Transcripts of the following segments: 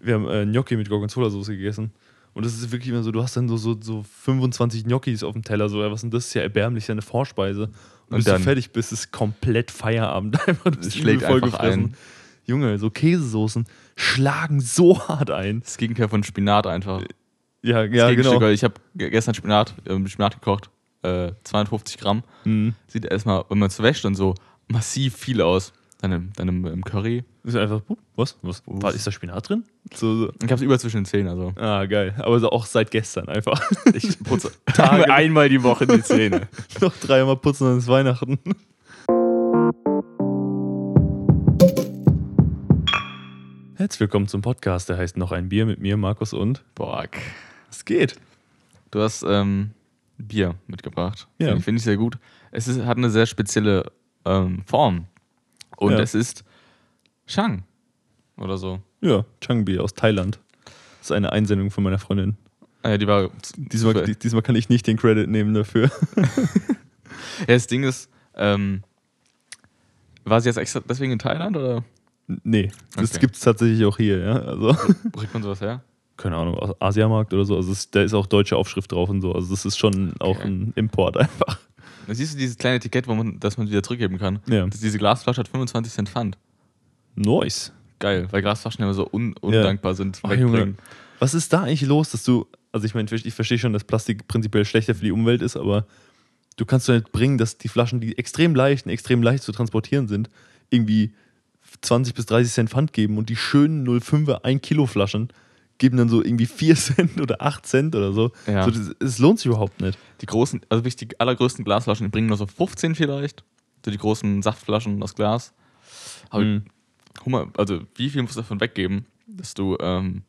wir haben äh, Gnocchi mit Gorgonzola-Soße gegessen. Und das ist wirklich immer so, du hast dann so, so, so 25 Gnocchis auf dem Teller, so, ja, was denn das? ist ja erbärmlich, ist ja eine Vorspeise. Und, Und bis dann- du fertig bist, ist komplett Feierabend. Einfach, du bist schlägt übel einfach ein. Junge, so Käsesoßen schlagen so hart ein. Das Gegenteil von Spinat einfach. Ja, ja, genau. Ich habe gestern Spinat, äh, Spinat gekocht, äh, 250 Gramm. Mhm. Sieht erstmal, wenn man es wäscht und so, massiv viel aus. Dann im, im Curry. Ist einfach, was? was? War, ist da Spinat drin? So, so. Ich habe es über zwischen den Zähnen, also. Ah, geil. Aber so auch seit gestern einfach. Ich putze Tage. einmal die Woche die Zähne. Noch dreimal putzen, dann ist Weihnachten. Herzlich willkommen zum Podcast, der heißt Noch ein Bier mit mir, Markus und. Boah, Es geht. Du hast ähm, Bier mitgebracht. Ja. Finde ich, finde ich sehr gut. Es ist, hat eine sehr spezielle ähm, Form. Und Ja. es ist Shang. Oder so. Ja, Changbi aus Thailand. Das ist eine Einsendung von meiner Freundin. Ah, ja, die war. Diesmal, die- diesmal kann ich nicht den Credit nehmen dafür. Ja, das Ding ist, ähm, war sie jetzt extra deswegen in Thailand oder nee, das Okay. gibt es tatsächlich auch hier, ja. Also, wo kriegt man sowas her? keine Ahnung, aus Asiamarkt oder so. Also, es, da ist auch deutsche Aufschrift drauf und so. Also, das ist schon auch Okay. ein Import einfach. Da siehst du dieses kleine Etikett, wo man, das man wieder zurückgeben kann. Ja. Das, diese Glasflasche hat 25 Cent Pfand. Nice. Geil, weil Glasflaschen immer so un undankbar sind. Ach. Junge. Was ist da eigentlich los, dass du, also ich meine, ich verstehe schon, dass Plastik prinzipiell schlechter für die Umwelt ist, aber du kannst doch nicht bringen, dass die Flaschen, die extrem leicht und extrem leicht zu transportieren sind, irgendwie 20 bis 30 Cent Pfand geben und die schönen 0,5er 1 Kilo Flaschen geben dann so irgendwie 4 Cent oder 8 Cent oder so. Ja. so das, es lohnt sich überhaupt nicht. Die großen, also wirklich die allergrößten Glasflaschen, die bringen nur so 15 vielleicht. So die großen Saftflaschen aus Glas. Aber Mhm. Hummer, also wie viel musst du davon weggeben, dass du ähm,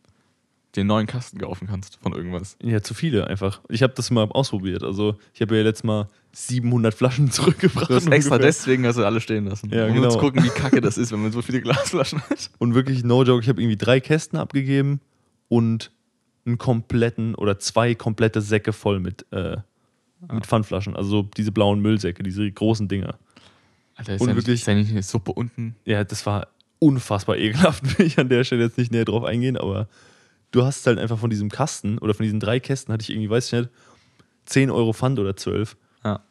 den neuen Kasten kaufen kannst von irgendwas? Ja, zu viele einfach. Ich habe das mal ausprobiert. Also ich habe ja letztes Mal 700 Flaschen zurückgebracht. Du hast extra ungefähr. deswegen hast du alle stehen lassen. Ja, um genau. zu gucken, wie kacke das ist, wenn man so viele Glasflaschen hat. Und wirklich, no joke, ich habe irgendwie drei Kästen abgegeben und einen kompletten oder zwei komplette Säcke voll mit, äh, mit Pfandflaschen. Also so diese blauen Müllsäcke, diese großen Dinger. Alter, ist Und ja nicht, wirklich- ist ja nicht eine Suppe unten. Ja, das war unfassbar ekelhaft. Will ich an der Stelle jetzt nicht näher drauf eingehen, aber du hast halt einfach von diesem Kasten oder von diesen drei Kästen hatte ich irgendwie, weiß ich nicht, 10 Euro Pfand oder 12. Ja.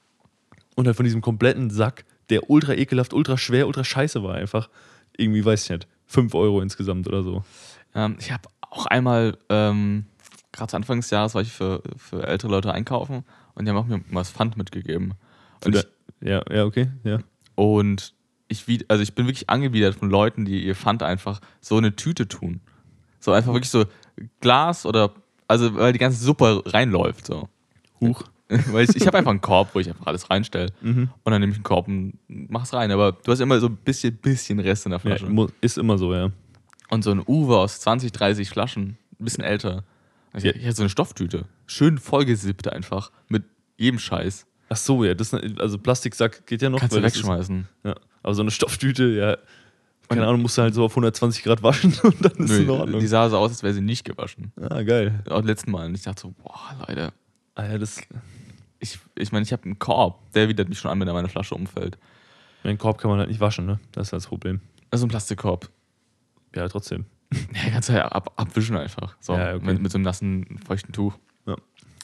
Und halt von diesem kompletten Sack, der ultra ekelhaft, ultra schwer, ultra scheiße war, einfach irgendwie, weiß ich nicht, 5 Euro insgesamt oder so. Ähm, ich habe auch einmal, ähm, gerade zu Anfang des Jahres war ich für, für ältere Leute einkaufen und die haben auch mir was Pfand mitgegeben. Und ich, ja, ja, okay, ja. und ich, also ich bin wirklich angewidert von Leuten, die ihr Pfand einfach so in eine Tüte tun. So einfach wirklich so Glas oder, also weil die ganze Suppe reinläuft. So. Huch. weil ich, ich habe einfach einen Korb, wo ich einfach alles reinstelle. Mhm. Und dann nehme ich einen Korb und mach's rein. Aber du hast immer so ein bisschen, bisschen Rest in der Ja, Flasche. mu- ist immer so, ja. Und so ein Uwe aus 20, 30 Flaschen, ein bisschen älter. Also Ja. Ich hatte so eine Stofftüte. Schön vollgesippt einfach. Mit jedem Scheiß. Ach so, ja, das, also Plastiksack geht ja noch. Kannst du wegschmeißen. Ist, ja. Aber so eine Stofftüte, ja, keine Ahnung, musst du halt so auf 120 Grad waschen und dann ist es in Nö, Ordnung. die sah so aus, als wäre sie nicht gewaschen. Ah, geil. Auch letzten Mal. Und ich dachte so, boah, Leute. Ah, ja, das, Ich ich, meine, ich habe einen Korb. Der widert mich schon an, wenn er meine Flasche umfällt. den Korb kann man halt nicht waschen, ne? Das ist halt das Problem. Also ein Plastikkorb. Ja, trotzdem. Ja, kannst du ja ab, abwischen einfach. So, Ja, okay. mit, mit so einem nassen, feuchten Tuch. Ja.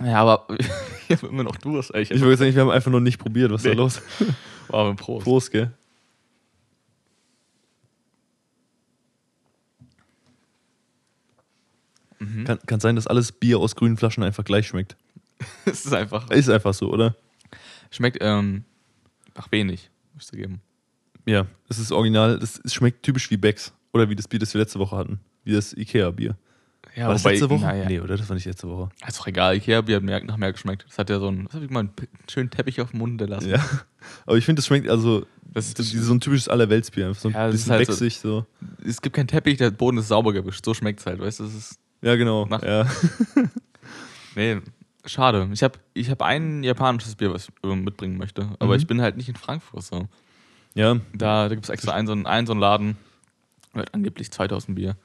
Ja, aber ich habe immer noch Durst. Ey. Ich würde sagen, wir haben einfach noch nicht probiert, was ist Nee. da los? wow, Prost. Prost, gell? Mhm. Kann, kann sein, dass alles Bier aus grünen Flaschen einfach gleich schmeckt. Es ist einfach. Ist einfach so, oder? Schmeckt ähm, nach wenig, muss ich zugeben. Ja, es ist original. Es schmeckt typisch wie Becks. Oder wie das Bier, das wir letzte Woche hatten. Wie das Ikea-Bier. Ja, war das wobei- letzte Woche? Naja. Nee, oder? Das war nicht letzte Woche. Ist doch egal. Ikea-Bier hat mehr, nach mehr geschmeckt. Das hat ja so einen, das hat mal einen schönen Teppich auf dem Mund hinterlassen. Ja. Aber ich finde, das schmeckt also Das ist, so, so ein typisches Allerweltsbier. So ein Ja, bisschen halt so- wechsig. So. es gibt keinen Teppich, der Boden ist sauber gewischt. So schmeckt es halt, weißt du? Ja, genau. Nach- Ja. Nee, schade. Ich habe ich hab ein japanisches Bier, was ich mitbringen möchte. Aber Mhm. ich bin halt nicht in Frankfurt so. ja, Da, da gibt es extra einen so, einen, einen so einen Laden mit angeblich 2000 Bier.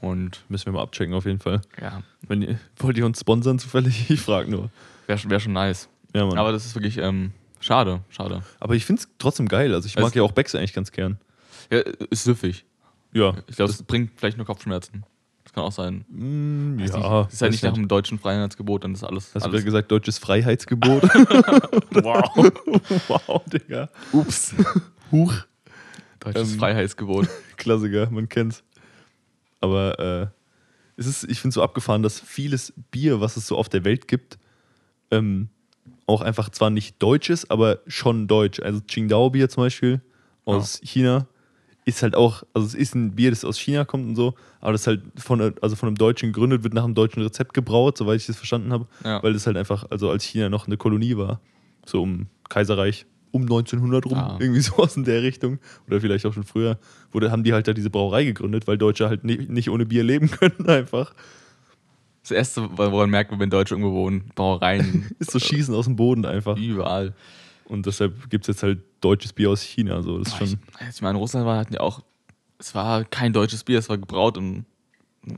Und müssen wir mal abchecken auf jeden Fall. ja, Wenn ihr, wollt ihr uns sponsern zufällig? Ich frage nur. wäre schon, wär schon nice. Ja, Mann. Aber das ist wirklich ähm, schade, schade. Aber ich finde es trotzdem geil. Also ich Es- mag ja auch Becks eigentlich ganz gern. Ja, ist süffig. Ja, Ich glaube, es bringt vielleicht nur Kopfschmerzen. Das kann auch sein. Mm, ja, nicht. Das ist halt nicht nach dem deutschen Freiheitsgebot, dann ist alles. Hast du alles gerade gesagt, deutsches Freiheitsgebot? wow. wow, Digga. Ups. Huch. Deutsches Ähm. Freiheitsgebot. Klassiker, man kennt's. Aber äh, es ist, ich finde so abgefahren, dass vieles Bier, was es so auf der Welt gibt, ähm, auch einfach zwar nicht deutsch ist, aber schon deutsch. Also Qingdao-Bier zum Beispiel aus China ist halt auch, also es ist ein Bier, das aus China kommt und so, aber das halt von, also von einem Deutschen gegründet, wird nach einem deutschen Rezept gebraut, soweit ich das verstanden habe, Ja. weil das halt einfach, also als China noch eine Kolonie war, so um Kaiserreich, um 1900 rum, Ah. irgendwie sowas in der Richtung, oder vielleicht auch schon früher, wurde, haben die halt da diese Brauerei gegründet, weil Deutsche halt nicht, nicht ohne Bier leben können einfach. Das erste, woran merkt man, wenn Deutsche irgendwo wohnen, Brauereien. Ist so Schießen aus dem Boden einfach. Überall. Und deshalb gibt es jetzt halt deutsches Bier aus China, so, das ist ich, schon, als ich mal in Russland war, hatten die auch, es war kein deutsches Bier, es war gebraut in,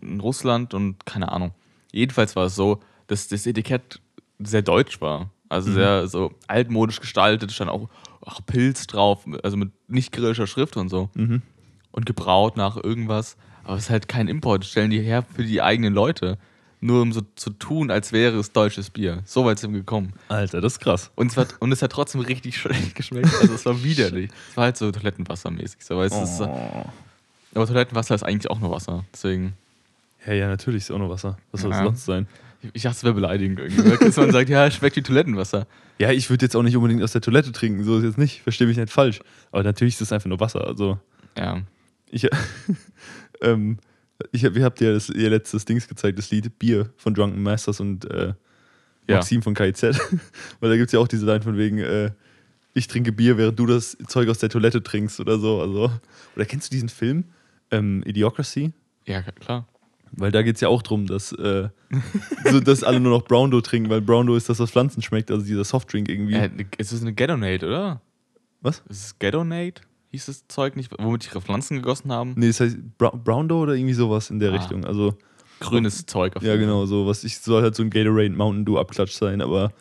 in Russland und keine Ahnung. Jedenfalls war es so, dass das Etikett sehr deutsch war. Also sehr so altmodisch gestaltet, stand auch ach, Pilz drauf, also mit nicht griechischer Schrift und so. Und gebraut nach irgendwas. Aber es ist halt kein Import, stellen die her für die eigenen Leute. Nur um so zu tun, als wäre es deutsches Bier. So weit sind wir gekommen. Alter, das ist krass. Und es, hat, und es hat trotzdem richtig schlecht geschmeckt. Also es war widerlich. Es war halt so Toilettenwassermäßig. So, aber, es ist, Oh. aber Toilettenwasser ist eigentlich auch nur Wasser. Deswegen, Ja, ja, natürlich ist auch noch Wasser. Was soll es Ja. sonst sein? Ich, ich dachte, es wäre beleidigend irgendwie. Weil man sagt, ja, schmeckt wie Toilettenwasser. Ja, ich würde jetzt auch nicht unbedingt aus der Toilette trinken, so ist jetzt nicht. Verstehe mich nicht falsch. Aber natürlich ist es einfach nur Wasser. Also, Ja. ich, ähm, ich hab, ihr habt ja das, ihr letztes Dings gezeigt, das Lied Bier von Drunken Masters und äh, Ja. Maxim von KIZ. Weil da gibt es ja auch diese Line von wegen, äh, ich trinke Bier, während du das Zeug aus der Toilette trinkst oder so. Also, oder kennst du diesen Film? Ähm, Idiocracy? Ja, klar. Weil da geht es ja auch darum, dass, äh, so, dass alle nur noch Browndo trinken, weil Browndo ist das, was Pflanzen schmeckt, also dieser Softdrink irgendwie. Äh, es ist eine Ghettonade, oder? Was? Ist es Ghettonade? Hieß das Zeug nicht, womit die ihre Pflanzen gegossen haben? Nee, das heißt Bra Browndo oder irgendwie sowas in der Ah. Richtung. Also, Grünes Zeug auf ja, jeden Fall. genau, so was ich soll halt so ein Gatorade Mountain Dew Abklatsch sein, aber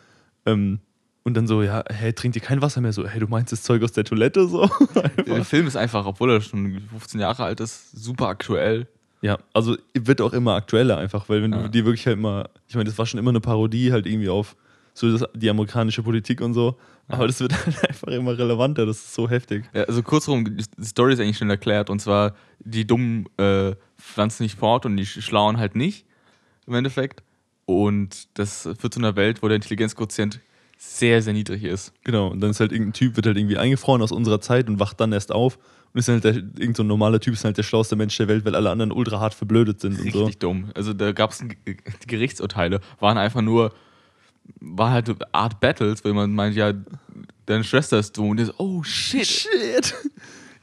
ähm, und dann so, ja, hey, trinkt ihr kein Wasser mehr? So, hey, du meinst das Zeug aus der Toilette? So. Der Film ist einfach, obwohl er schon 15 Jahre alt ist, super aktuell. Ja, also wird auch immer aktueller einfach, weil wenn du Ja. dir wirklich halt mal, ich meine, das war schon immer eine Parodie halt irgendwie auf so das, die amerikanische Politik und so, aber das wird halt einfach immer relevanter, das ist so heftig. Ja, also kurzum, die Story ist eigentlich schnell erklärt. Und zwar, die Dummen äh, pflanzen nicht fort und die Schlauen halt nicht, im Endeffekt. Und das führt zu einer Welt, wo der Intelligenzquotient sehr, sehr niedrig ist. Genau, und dann ist halt irgendein Typ, wird halt irgendwie eingefroren aus unserer Zeit und wacht dann erst auf und ist dann halt der, irgend so ein normaler Typ, ist halt der schlauste Mensch der Welt, weil alle anderen ultra hart verblödet sind und Richtig so. dumm. Also da gab es Gerichtsurteile, waren einfach nur, war halt Art Battles, weil man meint, ja, deine Schwester ist dumm. Und der so, oh shit. Shit!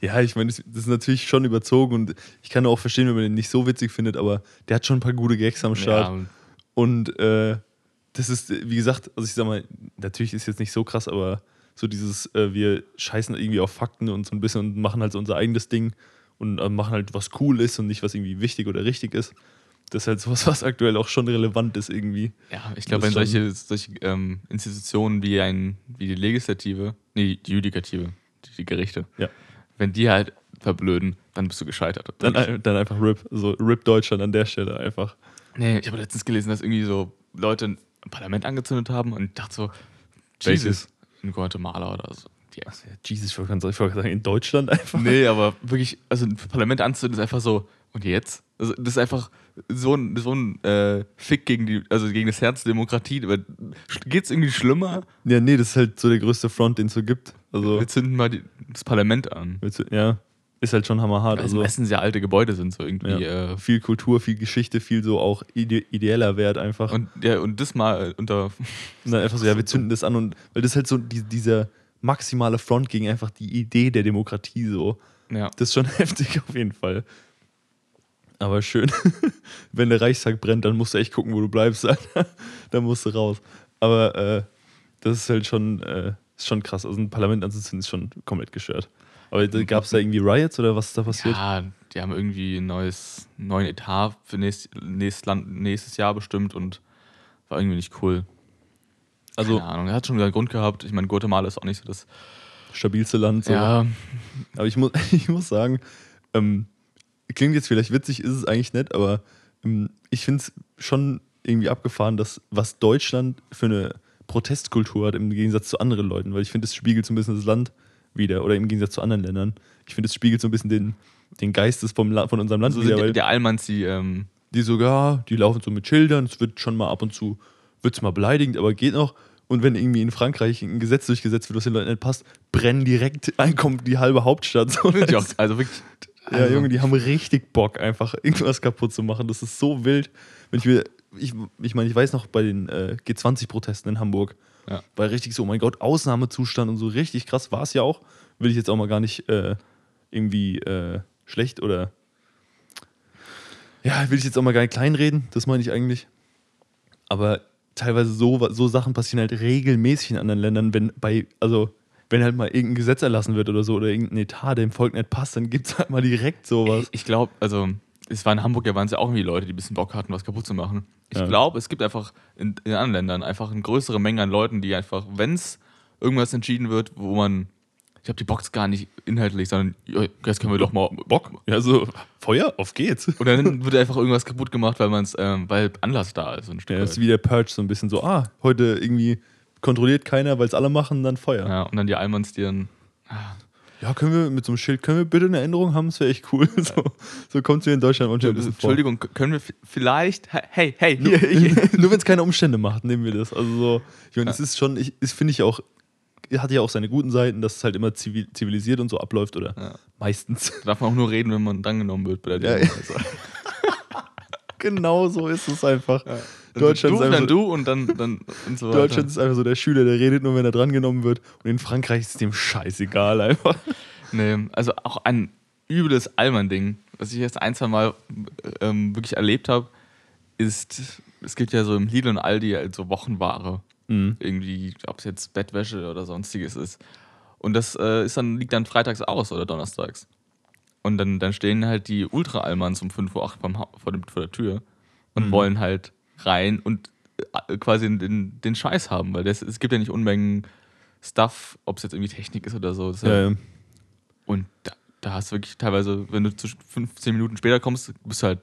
Ja, ich meine, das, das ist natürlich schon überzogen und ich kann auch verstehen, wenn man den nicht so witzig findet, aber der hat schon ein paar gute Gags am Start. Ja, Und äh, das ist, wie gesagt, also ich sag mal, natürlich ist jetzt nicht so krass, aber so dieses, äh, wir scheißen irgendwie auf Fakten und so ein bisschen und machen halt so unser eigenes Ding und äh, machen halt, was cool ist und nicht, was irgendwie wichtig oder richtig ist. Das ist halt sowas, was aktuell auch schon relevant ist irgendwie. Ja, ich glaube, wenn solche, solche ähm, Institutionen wie, ein, wie die Legislative, nee, die Judikative, die, die Gerichte, Ja. wenn die halt verblöden, dann bist du gescheitert. Dann, dann einfach RIP, so RIP Deutschland an der Stelle einfach. nee, ich habe letztens gelesen, dass irgendwie so Leute ein Parlament angezündet haben und ich dachte so, Welches? In Guatemala oder so. Die, Jesus, ich wollte gerade sagen, in Deutschland einfach. nee, aber wirklich, also ein Parlament anzünden ist einfach so, und jetzt? Also das ist einfach so ein, so ein äh, Fick gegen die, also gegen das Herz der Demokratie. Geht es irgendwie schlimmer? Ja, nee, das ist halt so der größte Front, den es so gibt. Also, Wir zünden mal die, das Parlament an. ja, ist halt schon hammerhart. Also Also, meistens ja alte Gebäude sind so irgendwie. ja, Äh, viel Kultur, viel Geschichte, viel so auch ide ideeller Wert einfach. Und, und, ja, und das mal unter. dann einfach so, ja, wir zünden das an und, weil das halt so die, dieser maximale Front gegen einfach die Idee der Demokratie so. Ja. Das ist schon heftig auf jeden Fall. Aber schön, wenn der Reichstag brennt, dann musst du echt gucken, wo du bleibst. Dann musst du raus. Aber äh, das ist halt schon, äh, ist schon krass. Also ein Parlament anzuzünden ist schon komplett gestört. Aber gab es da irgendwie Riots oder was ist da passiert? ja, die haben irgendwie ein neues, neuen Etat für nächst, nächstes, Land, nächstes Jahr bestimmt und war irgendwie nicht cool. also Keine Ahnung, er hat schon einen Grund gehabt. Ich meine, Guatemala ist auch nicht so das. stabilste Land. So. Ja, Aber ich muss, ich muss sagen, ähm, klingt jetzt vielleicht witzig, ist es eigentlich nicht, aber ähm, ich finde es schon irgendwie abgefahren, dass was Deutschland für eine Protestkultur hat im Gegensatz zu anderen Leuten, weil ich finde, es spiegelt so ein bisschen das Land wieder oder im Gegensatz zu anderen Ländern. Ich finde, es spiegelt so ein bisschen den, den Geist des vom La von unserem Land So wieder, weil die, der Allmanns, die, ähm, die sogar, die laufen so mit Schildern, es wird schon mal ab und zu, wird's mal beleidigend, aber geht noch. Und wenn irgendwie in Frankreich ein Gesetz durchgesetzt wird, was den Leuten nicht passt, brennen direkt einkommt die halbe Hauptstadt. So, auch, also wirklich. ja, also, Junge, die haben richtig Bock, einfach irgendwas kaputt zu machen. Das ist so wild. Wenn ich mir, ich, ich meine, ich weiß noch bei den äh, G20-Protesten in Hamburg, Ja. war richtig so, oh mein Gott, Ausnahmezustand und so richtig krass war es ja auch. Will ich jetzt auch mal gar nicht äh, irgendwie äh, schlecht oder ja, will ich jetzt auch mal gar nicht kleinreden, das meine ich eigentlich. Aber teilweise so, so Sachen passieren halt regelmäßig in anderen Ländern, wenn bei, also wenn halt mal irgendein Gesetz erlassen wird oder so oder irgendein Etat dem Volk nicht passt, dann gibt es halt mal direkt sowas. Ich, ich glaube, also es war in Hamburg, ja waren es ja auch irgendwie Leute, die ein bisschen Bock hatten, was kaputt zu machen. Ich Ja. glaube, es gibt einfach in, in anderen Ländern einfach eine größere Menge an Leuten, die einfach, wenn es irgendwas entschieden wird, wo man, ich glaube, die bockt gar nicht inhaltlich, sondern jetzt können wir doch mal Bock. Ja, so Feuer, auf geht's. Und dann wird einfach irgendwas kaputt gemacht, weil man es, ähm, weil Anlass da ist. Ein Stück Ja, das ist wie der Purge, so ein bisschen so, ah, heute irgendwie kontrolliert keiner, weil es alle machen, dann Feuer. ja, und dann die Allmanns, die dann. Ja, können wir mit so einem Schild, können wir bitte eine Änderung haben? Das wäre echt cool. So, so kommt es mir in Deutschland manchmal ein bisschen vor. Entschuldigung, können wir vielleicht. Hey, hey, hier. Nur wenn es keine Umstände macht, nehmen wir das. Also so, ich meine, es ist schon, ich, das finde ich auch, hat ja auch seine guten Seiten, dass es halt immer zivil, zivilisiert und so abläuft oder Ja. meistens. Darf man auch nur reden, wenn man drangenommen wird bei der Ja, ja. Also. genau so ist es einfach. Deutschland du, ist dann einfach, du und dann, dann und so. Deutschland ist einfach so der Schüler, der redet nur, wenn er drangenommen wird. Und in Frankreich ist dem scheißegal einfach. Nee, also auch ein übles Allmann-Ding, was ich jetzt ein, zwei Mal ähm, wirklich erlebt habe, ist, es gibt ja so im Lidl und Aldi halt so Wochenware. Mhm. Irgendwie, ob es jetzt Bettwäsche oder sonstiges ist. Und das äh, ist dann, liegt dann freitags aus oder donnerstags. Und dann, dann stehen halt die Ultra-Allmanns um 5.08 Uhr vor, dem, vor der Tür und Mhm. wollen halt rein und äh, quasi den, den Scheiß haben, weil das, es gibt ja nicht Unmengen Stuff, ob es jetzt irgendwie Technik ist oder so. Ja Ja, und da, da hast du wirklich teilweise, wenn du zu 15 Minuten später kommst, bist du halt,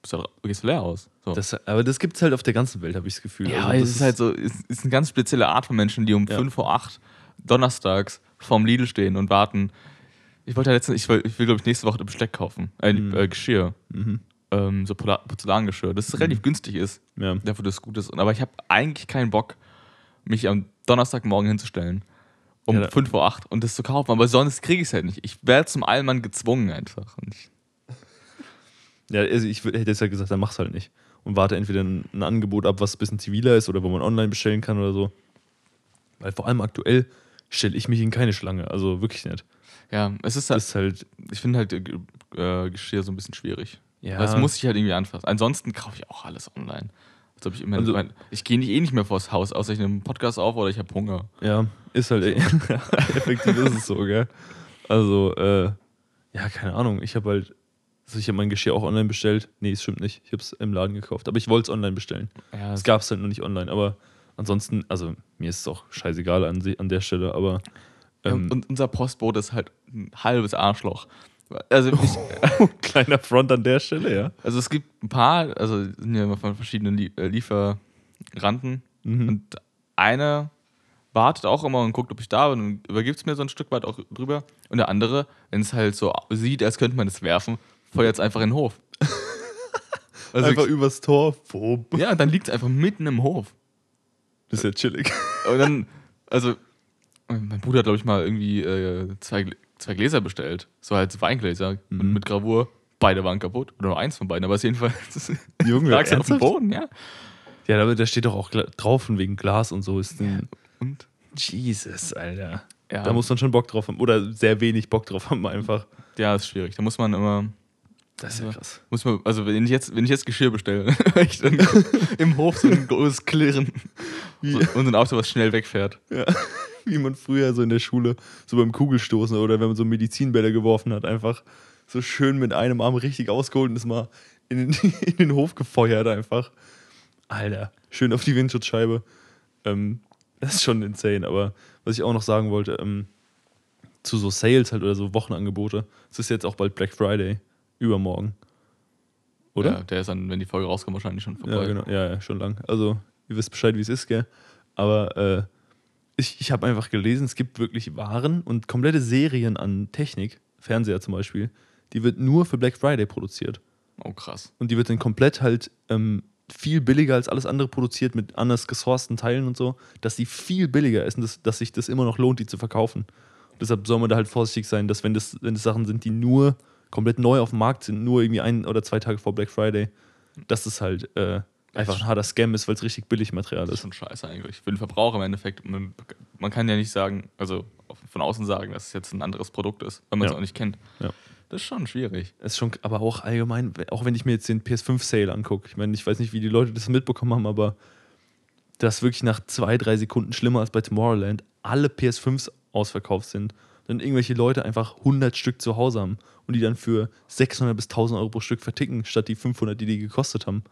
bist du halt gehst du leer aus. So. Das, aber das gibt es halt auf der ganzen Welt, habe ich das Gefühl. ja, Also das es ist halt so, es ist eine ganz spezielle Art von Menschen, die um Ja. 5 vor 8 donnerstags vorm Lidl stehen und warten. Ich wollte ja letztens, ich will, ich will glaube ich, nächste Woche Besteck kaufen. Äh, Mhm. äh, Geschirr. Mhm. Ähm, so Porzellangeschirr. Das relativ günstig ist, Ja. dafür, dass es gut ist. Aber ich habe eigentlich keinen Bock, mich am Donnerstagmorgen hinzustellen. Um Ja, da- 5 vor 8 und das zu kaufen. Aber sonst kriege ich es halt nicht. Ich werde zum Allmann gezwungen einfach. Ja, also ich hätte jetzt ja gesagt, dann mach's halt nicht. Und warte entweder ein, ein Angebot ab, was ein bisschen ziviler ist oder wo man online bestellen kann oder so. Weil vor allem aktuell stelle ich mich in keine Schlange. Also wirklich nicht. Ja, es ist Das halt, ist halt. ich finde halt äh, äh, Geschirr so ein bisschen schwierig. Ja. Es muss ich halt irgendwie anfassen. Ansonsten kaufe ich auch alles online. Als ob ich immer, Also- mein, ich gehe nicht eh nicht mehr vors Haus, außer ich nehme einen Podcast auf oder ich habe Hunger. Ja, ist halt. effektiv ist es so, gell? Also, äh, ja, keine Ahnung. Ich habe halt. Also ich habe mein Geschirr auch online bestellt. Nee, es stimmt nicht. Ich habe es im Laden gekauft. Aber ich wollte es online bestellen. Ja, Es gab es halt nur nicht online. Aber ansonsten, also mir ist es auch scheißegal an, an der Stelle. Aber. Ähm, und unser Postbote ist halt ein halbes Arschloch. Also, ich, kleiner Front an der Stelle, ja. also es gibt ein paar, also sind ja immer von verschiedenen äh, Lieferanten Mhm. und einer wartet auch immer und guckt, ob ich da bin und übergibt es mir so ein Stück weit auch drüber. Und der andere, wenn es halt so sieht, als könnte man es werfen, feuert es einfach in den Hof. Also Einfach übers Tor. Wo? Ja, und dann liegt es einfach mitten im Hof. Das ist ja chillig. Und dann, also, mein Bruder hat, glaube ich, mal irgendwie äh, zwei, zwei Gläser bestellt. So halt Weingläser. Und Mhm. mit Gravur. Beide waren kaputt. Oder nur eins von beiden. Aber es ist jedenfalls. Junge, lag's auf dem? Boden, ja. Ja, aber da steht doch auch drauf wegen Glas und so. Ist ein Und? Jesus, Alter. Ja, Da muss man schon Bock drauf haben. Oder sehr wenig Bock drauf haben, einfach. ja, ist schwierig. Da muss man immer. Das ist ja krass. Muss man, also wenn ich jetzt, wenn ich jetzt Geschirr bestelle, ich dann im Hof so ein großes Klirren Wie, und so ein Auto, was schnell wegfährt. ja, wie man früher so in der Schule, so beim Kugelstoßen oder wenn man so Medizinbälle geworfen hat, einfach so schön mit einem Arm richtig ausgeholt und ist mal in den, in den Hof gefeuert einfach. Alter, schön auf die Windschutzscheibe. Ähm, das ist schon insane, aber was ich auch noch sagen wollte, ähm, zu so Sales halt oder so Wochenangebote, es ist jetzt auch bald Black Friday, übermorgen. oder? Ja, der ist dann, wenn die Folge rauskommt, wahrscheinlich schon vorbei. Ja, genau. Ja, ja, schon lang. Also, ihr wisst Bescheid, wie es ist, gell? Aber äh, ich, ich habe einfach gelesen, es gibt wirklich Waren und komplette Serien an Technik, Fernseher zum Beispiel, die wird nur für Black Friday produziert. Oh, krass. Und die wird dann komplett halt ähm, viel billiger als alles andere produziert mit anders gesourcten Teilen und so, dass die viel billiger ist und das, dass sich das immer noch lohnt, die zu verkaufen. Deshalb soll man da halt vorsichtig sein, dass wenn das, wenn das Sachen sind, die nur komplett neu auf dem Markt sind, nur irgendwie ein oder zwei Tage vor Black Friday, dass das halt äh, einfach ein harter Scam ist, weil es richtig billig Material Das ist ist. schon scheiße eigentlich. Für den Verbraucher im Endeffekt. Man, man kann ja nicht sagen, also von außen sagen, dass es jetzt ein anderes Produkt ist, wenn man es Ja. auch nicht kennt. Ja. Das ist schon schwierig. Es ist schon, aber auch allgemein, auch wenn ich mir jetzt den PS5-Sale angucke, ich meine, ich weiß nicht, wie die Leute das mitbekommen haben, aber das wirklich nach zwei, drei Sekunden schlimmer als bei Tomorrowland alle PS5s ausverkauft sind. Dann irgendwelche Leute einfach 100 Stück zu Hause haben und die dann für 600 bis 1000 Euro pro Stück verticken, statt die 500, die die gekostet haben.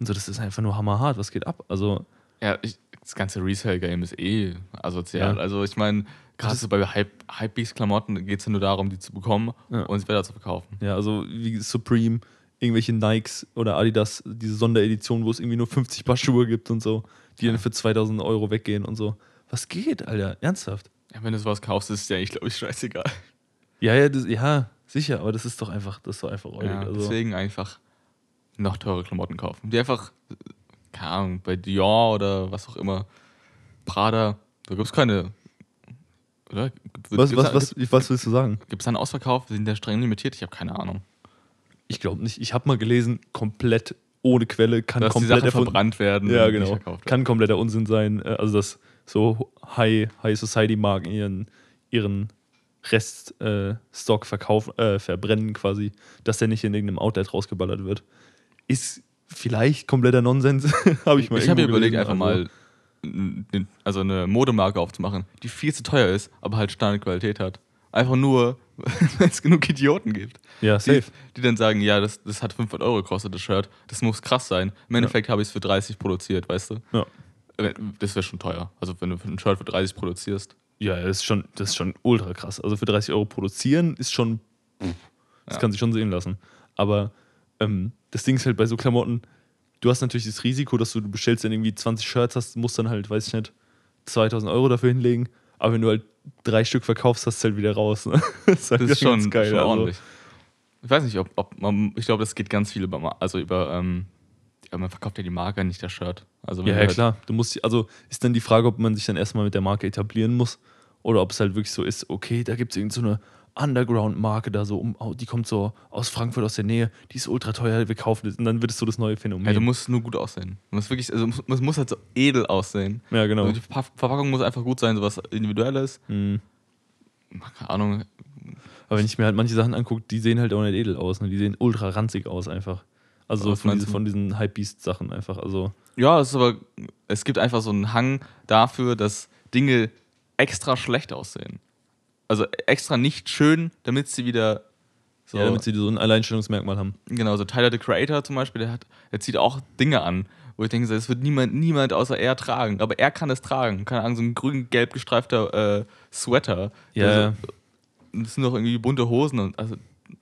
Und so, das ist einfach nur hammerhart. Was geht ab? Also, Ja, ich, das ganze Resale-Game ist eh asozial. Ja. Also ich meine, gerade so bei Hype, Hypebeast-Klamotten geht es ja nur darum, die zu bekommen Ja. und sie weiter zu verkaufen. ja, also wie Supreme, irgendwelche Nikes oder Adidas, diese Sonderedition, wo es irgendwie nur 50 Paar Schuhe gibt und so, die dann für 2000 Euro weggehen und so. Was geht, Alter? Ernsthaft? Ja, wenn du sowas kaufst, ist es ja eigentlich, glaube ich, scheißegal. Ja, ja, das, ja, sicher, aber das ist doch einfach, das ist doch einfach räudig. Ja, also, deswegen einfach noch teure Klamotten kaufen. Die einfach, keine Ahnung, bei Dior oder was auch immer, Prada, da gibt es keine. Oder? was, was, da, was, was willst du sagen? Gibt es da einen Ausverkauf? Sind der streng limitiert? Ich habe keine Ahnung. Ich glaube nicht. Ich habe mal gelesen, komplett ohne Quelle, kann Dass die komplett Sachen erfunden- verbrannt werden. Ja, genau. verkauft. Kann kompletter Unsinn sein. Äh, Also, dass so High, High Society Marken ihren, ihren Reststock verkaufen, äh, verbrennen quasi, dass der nicht in irgendeinem Outlet rausgeballert wird. Ist vielleicht kompletter Nonsens. habe ich mal Ich habe mir überlegt, einfach also- mal also eine Modemarke aufzumachen, die viel zu teuer ist, aber halt Standardqualität hat. Einfach nur, wenn es genug Idioten gibt. Ja, Die, safe. die dann sagen, ja, das, das hat 500 Euro gekostet, das Shirt. Das muss krass sein. Im Endeffekt habe ich es für 30 produziert, weißt du? Ja. Äh, Das wäre schon teuer. Also wenn du ein Shirt für 30 produzierst. Ja, das ist schon, das ist schon ultra krass. Also für 30 Euro produzieren ist schon. Das Ja. kann sich schon sehen lassen. Aber ähm, das Ding ist halt bei so Klamotten, du hast natürlich das Risiko, dass du, du bestellst dann irgendwie 20 Shirts hast, musst dann halt, weiß ich nicht, 2000 Euro dafür hinlegen. Aber wenn du halt drei Stück verkaufst, hast du halt wieder raus. Ne? Das ist, halt Das ist schon, geil. schon also. ordentlich. Ich weiß nicht, ob, ob man, ich glaube, das geht ganz viel über, also über, ähm, man verkauft ja die Marke, nicht das Shirt. Also Ja, ja, halt- klar. Du musst, also ist dann die Frage, ob man sich dann erstmal mit der Marke etablieren muss oder ob es halt wirklich so ist, okay, da gibt es irgend so eine Underground-Marke da so, um, die kommt so aus Frankfurt aus der Nähe, die ist ultra teuer, wir kaufen das und dann wird es so das neue Phänomen. Ja, du musst nur gut aussehen. Du musst wirklich, also es muss halt so edel aussehen. Ja, genau. Also die Ver- Verpackung muss einfach gut sein, sowas Individuelles. Mhm. Keine Ahnung. Aber wenn ich mir halt manche Sachen angucke, die sehen halt auch nicht edel aus, ne? die sehen ultra ranzig aus einfach. Also von, diese, von diesen Hypebeast-Sachen einfach. Also, Ja, es ist aber, es gibt einfach so einen Hang dafür, dass Dinge extra schlecht aussehen. Also extra nicht schön, damit sie wieder so, ja, damit sie so ein Alleinstellungsmerkmal haben. genau, so Tyler the Creator zum Beispiel, der hat, der zieht auch Dinge an, wo ich denke, das wird niemand, niemand außer er tragen. Aber er kann es tragen. Keine Ahnung, so ein grün-gelb gestreifter äh, Sweater. Ja, ja. so, das sind doch irgendwie bunte Hosen und also,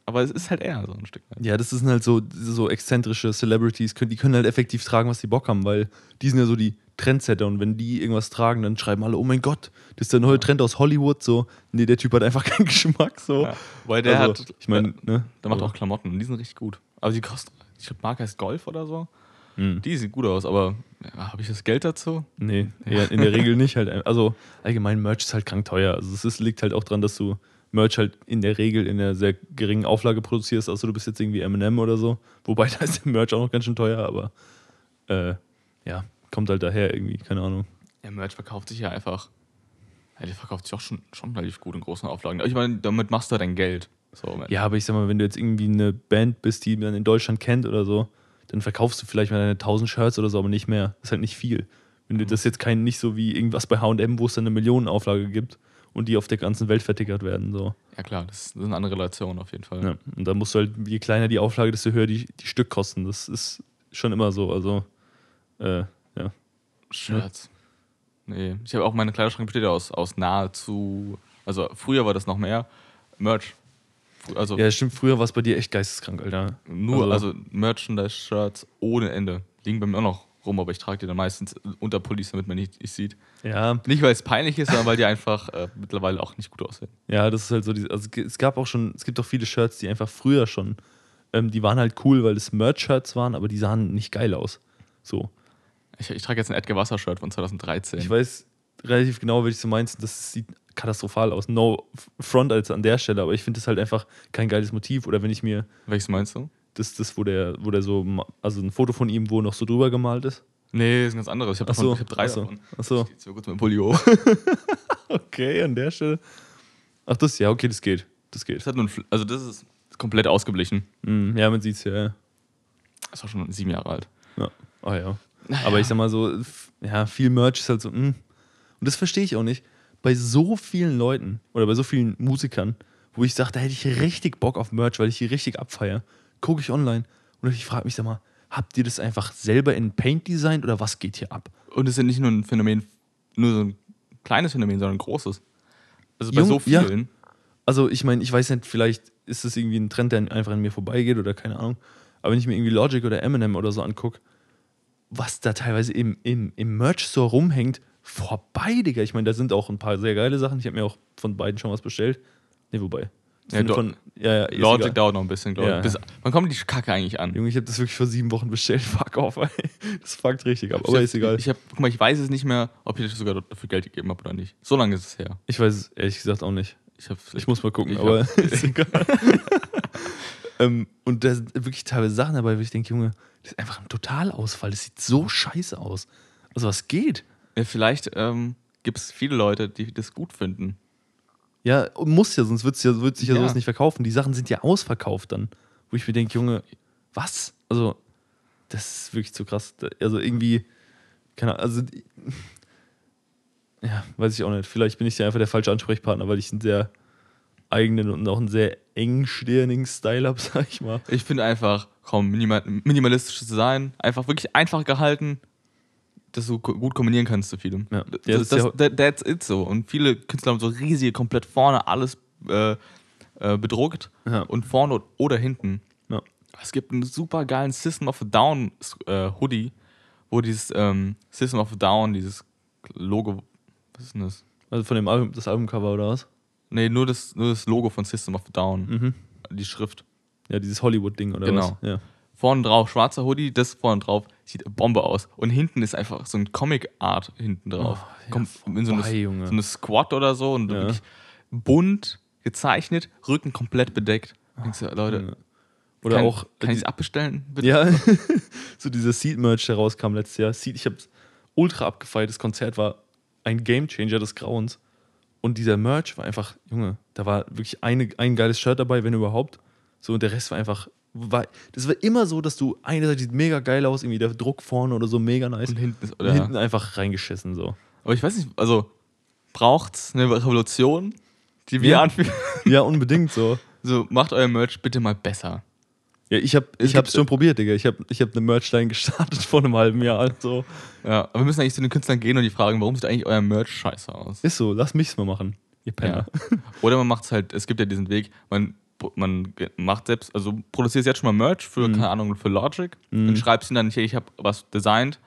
aber es ist halt er so ein Stück weit. Ja, das sind halt so, so exzentrische Celebrities, die können halt effektiv tragen, was sie Bock haben, weil die sind ja so die Trendsetter und wenn die irgendwas tragen, dann schreiben alle, oh mein Gott, das ist der neue Trend aus Hollywood, so. Nee, der Typ hat einfach keinen Geschmack, so. Ja, weil der also, hat, ich meine, ne? der macht aber- auch Klamotten und die sind richtig gut. Aber die kosten, ich glaube, Marke heißt Golf oder so. Hm. Die sieht gut aus, aber ja, habe ich das Geld dazu? Nee, eher in der Regel nicht halt. Also allgemein Merch ist halt krank teuer. Also es liegt halt auch dran, dass du Merch halt in der Regel in einer sehr geringen Auflage produzierst. Also du bist jetzt irgendwie Eminem oder so. Wobei da ist der Merch auch noch ganz schön teuer, aber äh, ja, kommt halt daher irgendwie, keine Ahnung. Ja, Merch verkauft sich ja einfach. Ja, die verkauft sich auch schon, schon relativ gut in großen Auflagen. Aber ich meine, damit machst du dein Geld. So, Ja, aber ich sag mal, wenn du jetzt irgendwie eine Band bist, die man in Deutschland kennt oder so, dann verkaufst du vielleicht mal deine 1000 Shirts oder so, aber nicht mehr. Das ist halt nicht viel. Wenn du das jetzt kein, nicht so wie irgendwas bei HM, wo es dann eine Millionenauflage gibt und die auf der ganzen Welt vertickert werden. So. Ja, klar, das eine andere Relation auf jeden Fall. Ja. Und dann musst du halt, je kleiner die Auflage, desto höher die, die Stückkosten. Das ist schon immer so. Also, äh, ja. Shirts. Nee, ich habe auch meine Kleiderschrank besteht ja aus, aus nahezu. Also früher war das noch mehr Merch. Also Ja, stimmt, früher war es bei dir echt geisteskrank, Alter. nur, also- also, Merchandise-Shirts ohne Ende. Liegen bei mir auch noch rum, aber ich trage die dann meistens unter Pullis, damit man nicht, nicht sieht. Ja, Nicht, weil es peinlich ist, sondern weil die einfach äh, mittlerweile auch nicht gut aussehen. ja, das ist halt so, die, also es gab auch schon, es gibt auch viele Shirts, die einfach früher schon, ähm, die waren halt cool, weil es Merch-Shirts waren, aber die sahen nicht geil aus. So. Ich, ich trage jetzt ein Edgar Wasser-Shirt von 2013. Ich weiß relativ genau, welches du meinst, das sieht katastrophal aus. No front als an der Stelle, aber ich finde das halt einfach kein geiles Motiv. Oder wenn ich mir Welches meinst du? Das, das wo der, wo der so, also ein Foto von ihm, wo noch so drüber gemalt ist. Nee, das ist ein ganz anderes. Ich habe so, hab drei ach so, davon. ach so. Ich mal kurz mein Pulli hoch. Okay, an der Stelle. Ach, das, ja, okay, das geht. Das geht. Das hat Fl- also das ist komplett ausgeblichen. Mm, ja, man sieht's ja. ja. Das war schon sieben Jahre alt. Ja. Oh ja. Aber ich sag mal so, ja, viel Merch ist halt so, mm. Und das verstehe ich auch nicht. Bei so vielen Leuten oder bei so vielen Musikern, wo ich sage, da hätte ich richtig Bock auf Merch, weil ich die richtig abfeier, gucke ich online und ich frage mich, sag mal, habt ihr das einfach selber in Paint designt oder was geht hier ab? Und es ist ja nicht nur ein Phänomen, nur so ein kleines Phänomen, sondern ein großes. Also bei Jung- so ja. vielen. Also, ich meine, ich weiß nicht, vielleicht ist das irgendwie ein Trend, der einfach an mir vorbeigeht oder keine Ahnung. Aber wenn ich mir irgendwie Logic oder Eminem oder so angucke, was da teilweise im, im, im Merch-Store rumhängt, vorbei, Digga. Ich meine, da sind auch ein paar sehr geile Sachen. Ich habe mir auch von beiden schon was bestellt. Ne, wobei. Ja, Von- ja, ja, Logic dauert noch ein bisschen, glaube Ja. ich. Bis, wann kommt die Kacke eigentlich an? Junge, ich habe das wirklich vor sieben Wochen bestellt. Fuck off, ey. Das fuckt richtig ab. Aber ich, ist egal. Ich, hab, guck mal, ich weiß es nicht mehr, ob ich sogar dafür Geld gegeben habe oder nicht. So lange ist es her. Ich weiß es ehrlich gesagt auch nicht. Ich, hab, Ich muss mal gucken, ich aber hab- ist egal. ähm, und da sind wirklich teilweise Sachen dabei, wo ich denke, Junge, das ist einfach ein Totalausfall. Das sieht so scheiße aus. Also was geht? Ja, vielleicht ähm, gibt es viele Leute, die das gut finden. Ja, muss ja, sonst wird's ja, wird sich ja, Ja. sowas nicht verkaufen. Die Sachen sind ja ausverkauft dann. Wo ich mir denke, Junge, was? Also, das ist wirklich zu krass. Also irgendwie, keine Ahnung, also, ja, weiß ich auch nicht. Vielleicht bin ich ja einfach der falsche Ansprechpartner, weil ich einen sehr eigenen und auch einen sehr engstirnigen Style habe, sag ich mal. Ich finde einfach, komm, minimal, minimalistisches Design, einfach wirklich einfach gehalten, dass du gut kombinieren kannst zu vielem. Ja. Das, Ja, das, das that- that's it so. Und viele Künstler haben so riesige, komplett vorne alles äh, äh, bedruckt Ja. und vorne oder hinten. Ja. Es gibt einen super geilen System of a Down äh, Hoodie, wo dieses ähm, System of a Down, dieses Logo, was ist denn das? Also von dem Album, das Albumcover oder was? Nee, nur das, nur das Logo von System of a Down. Mhm. Die Schrift. Ja, dieses Hollywood-Ding oder Genau. was? Ja. Vorne drauf, schwarzer Hoodie, das vorne drauf, sieht Bombe aus. Und hinten ist einfach so ein Comic-Art hinten drauf. Oh, ja, Kommt in so eine, so eine Squad oder so und Ja. wirklich bunt gezeichnet, Rücken komplett bedeckt. Denkst du, Leute. Oder kann, auch. kann ich es abbestellen? Bitte? Ja, so dieser Seed-Merch, der rauskam letztes Jahr. Seed, ich habe ultra abgefeiert. Das Konzert war ein Gamechanger des Grauens. Und dieser Merch war einfach, Junge, da war wirklich eine, ein geiles Shirt dabei, wenn überhaupt. So, und der Rest war einfach. War, das war immer so, dass du eine Seite sieht mega geil aus, irgendwie der Druck vorne oder so mega nice. Und hinten ist, Und oder? hinten einfach reingeschissen so. Aber ich weiß nicht, also braucht's eine Revolution, die wir Ja. anführen? Ja, unbedingt so. So, macht euer Merch bitte mal besser. Ja, ich habe ich hab's schon probiert, Digga. Ich habe ich hab eine Merchline gestartet vor einem halben Jahr. Also. Ja, aber wir müssen eigentlich zu den Künstlern gehen und die fragen, warum sieht eigentlich euer Merch scheiße aus? Ist so, lass mich's mal machen. Ihr Penner. Ja. Oder man macht es halt, es gibt ja diesen Weg, man, man macht selbst, also produzierst jetzt schon mal Merch für, keine Ahnung, für Logic Mhm. und schreibst ihnen dann, hey, ich habe was designt,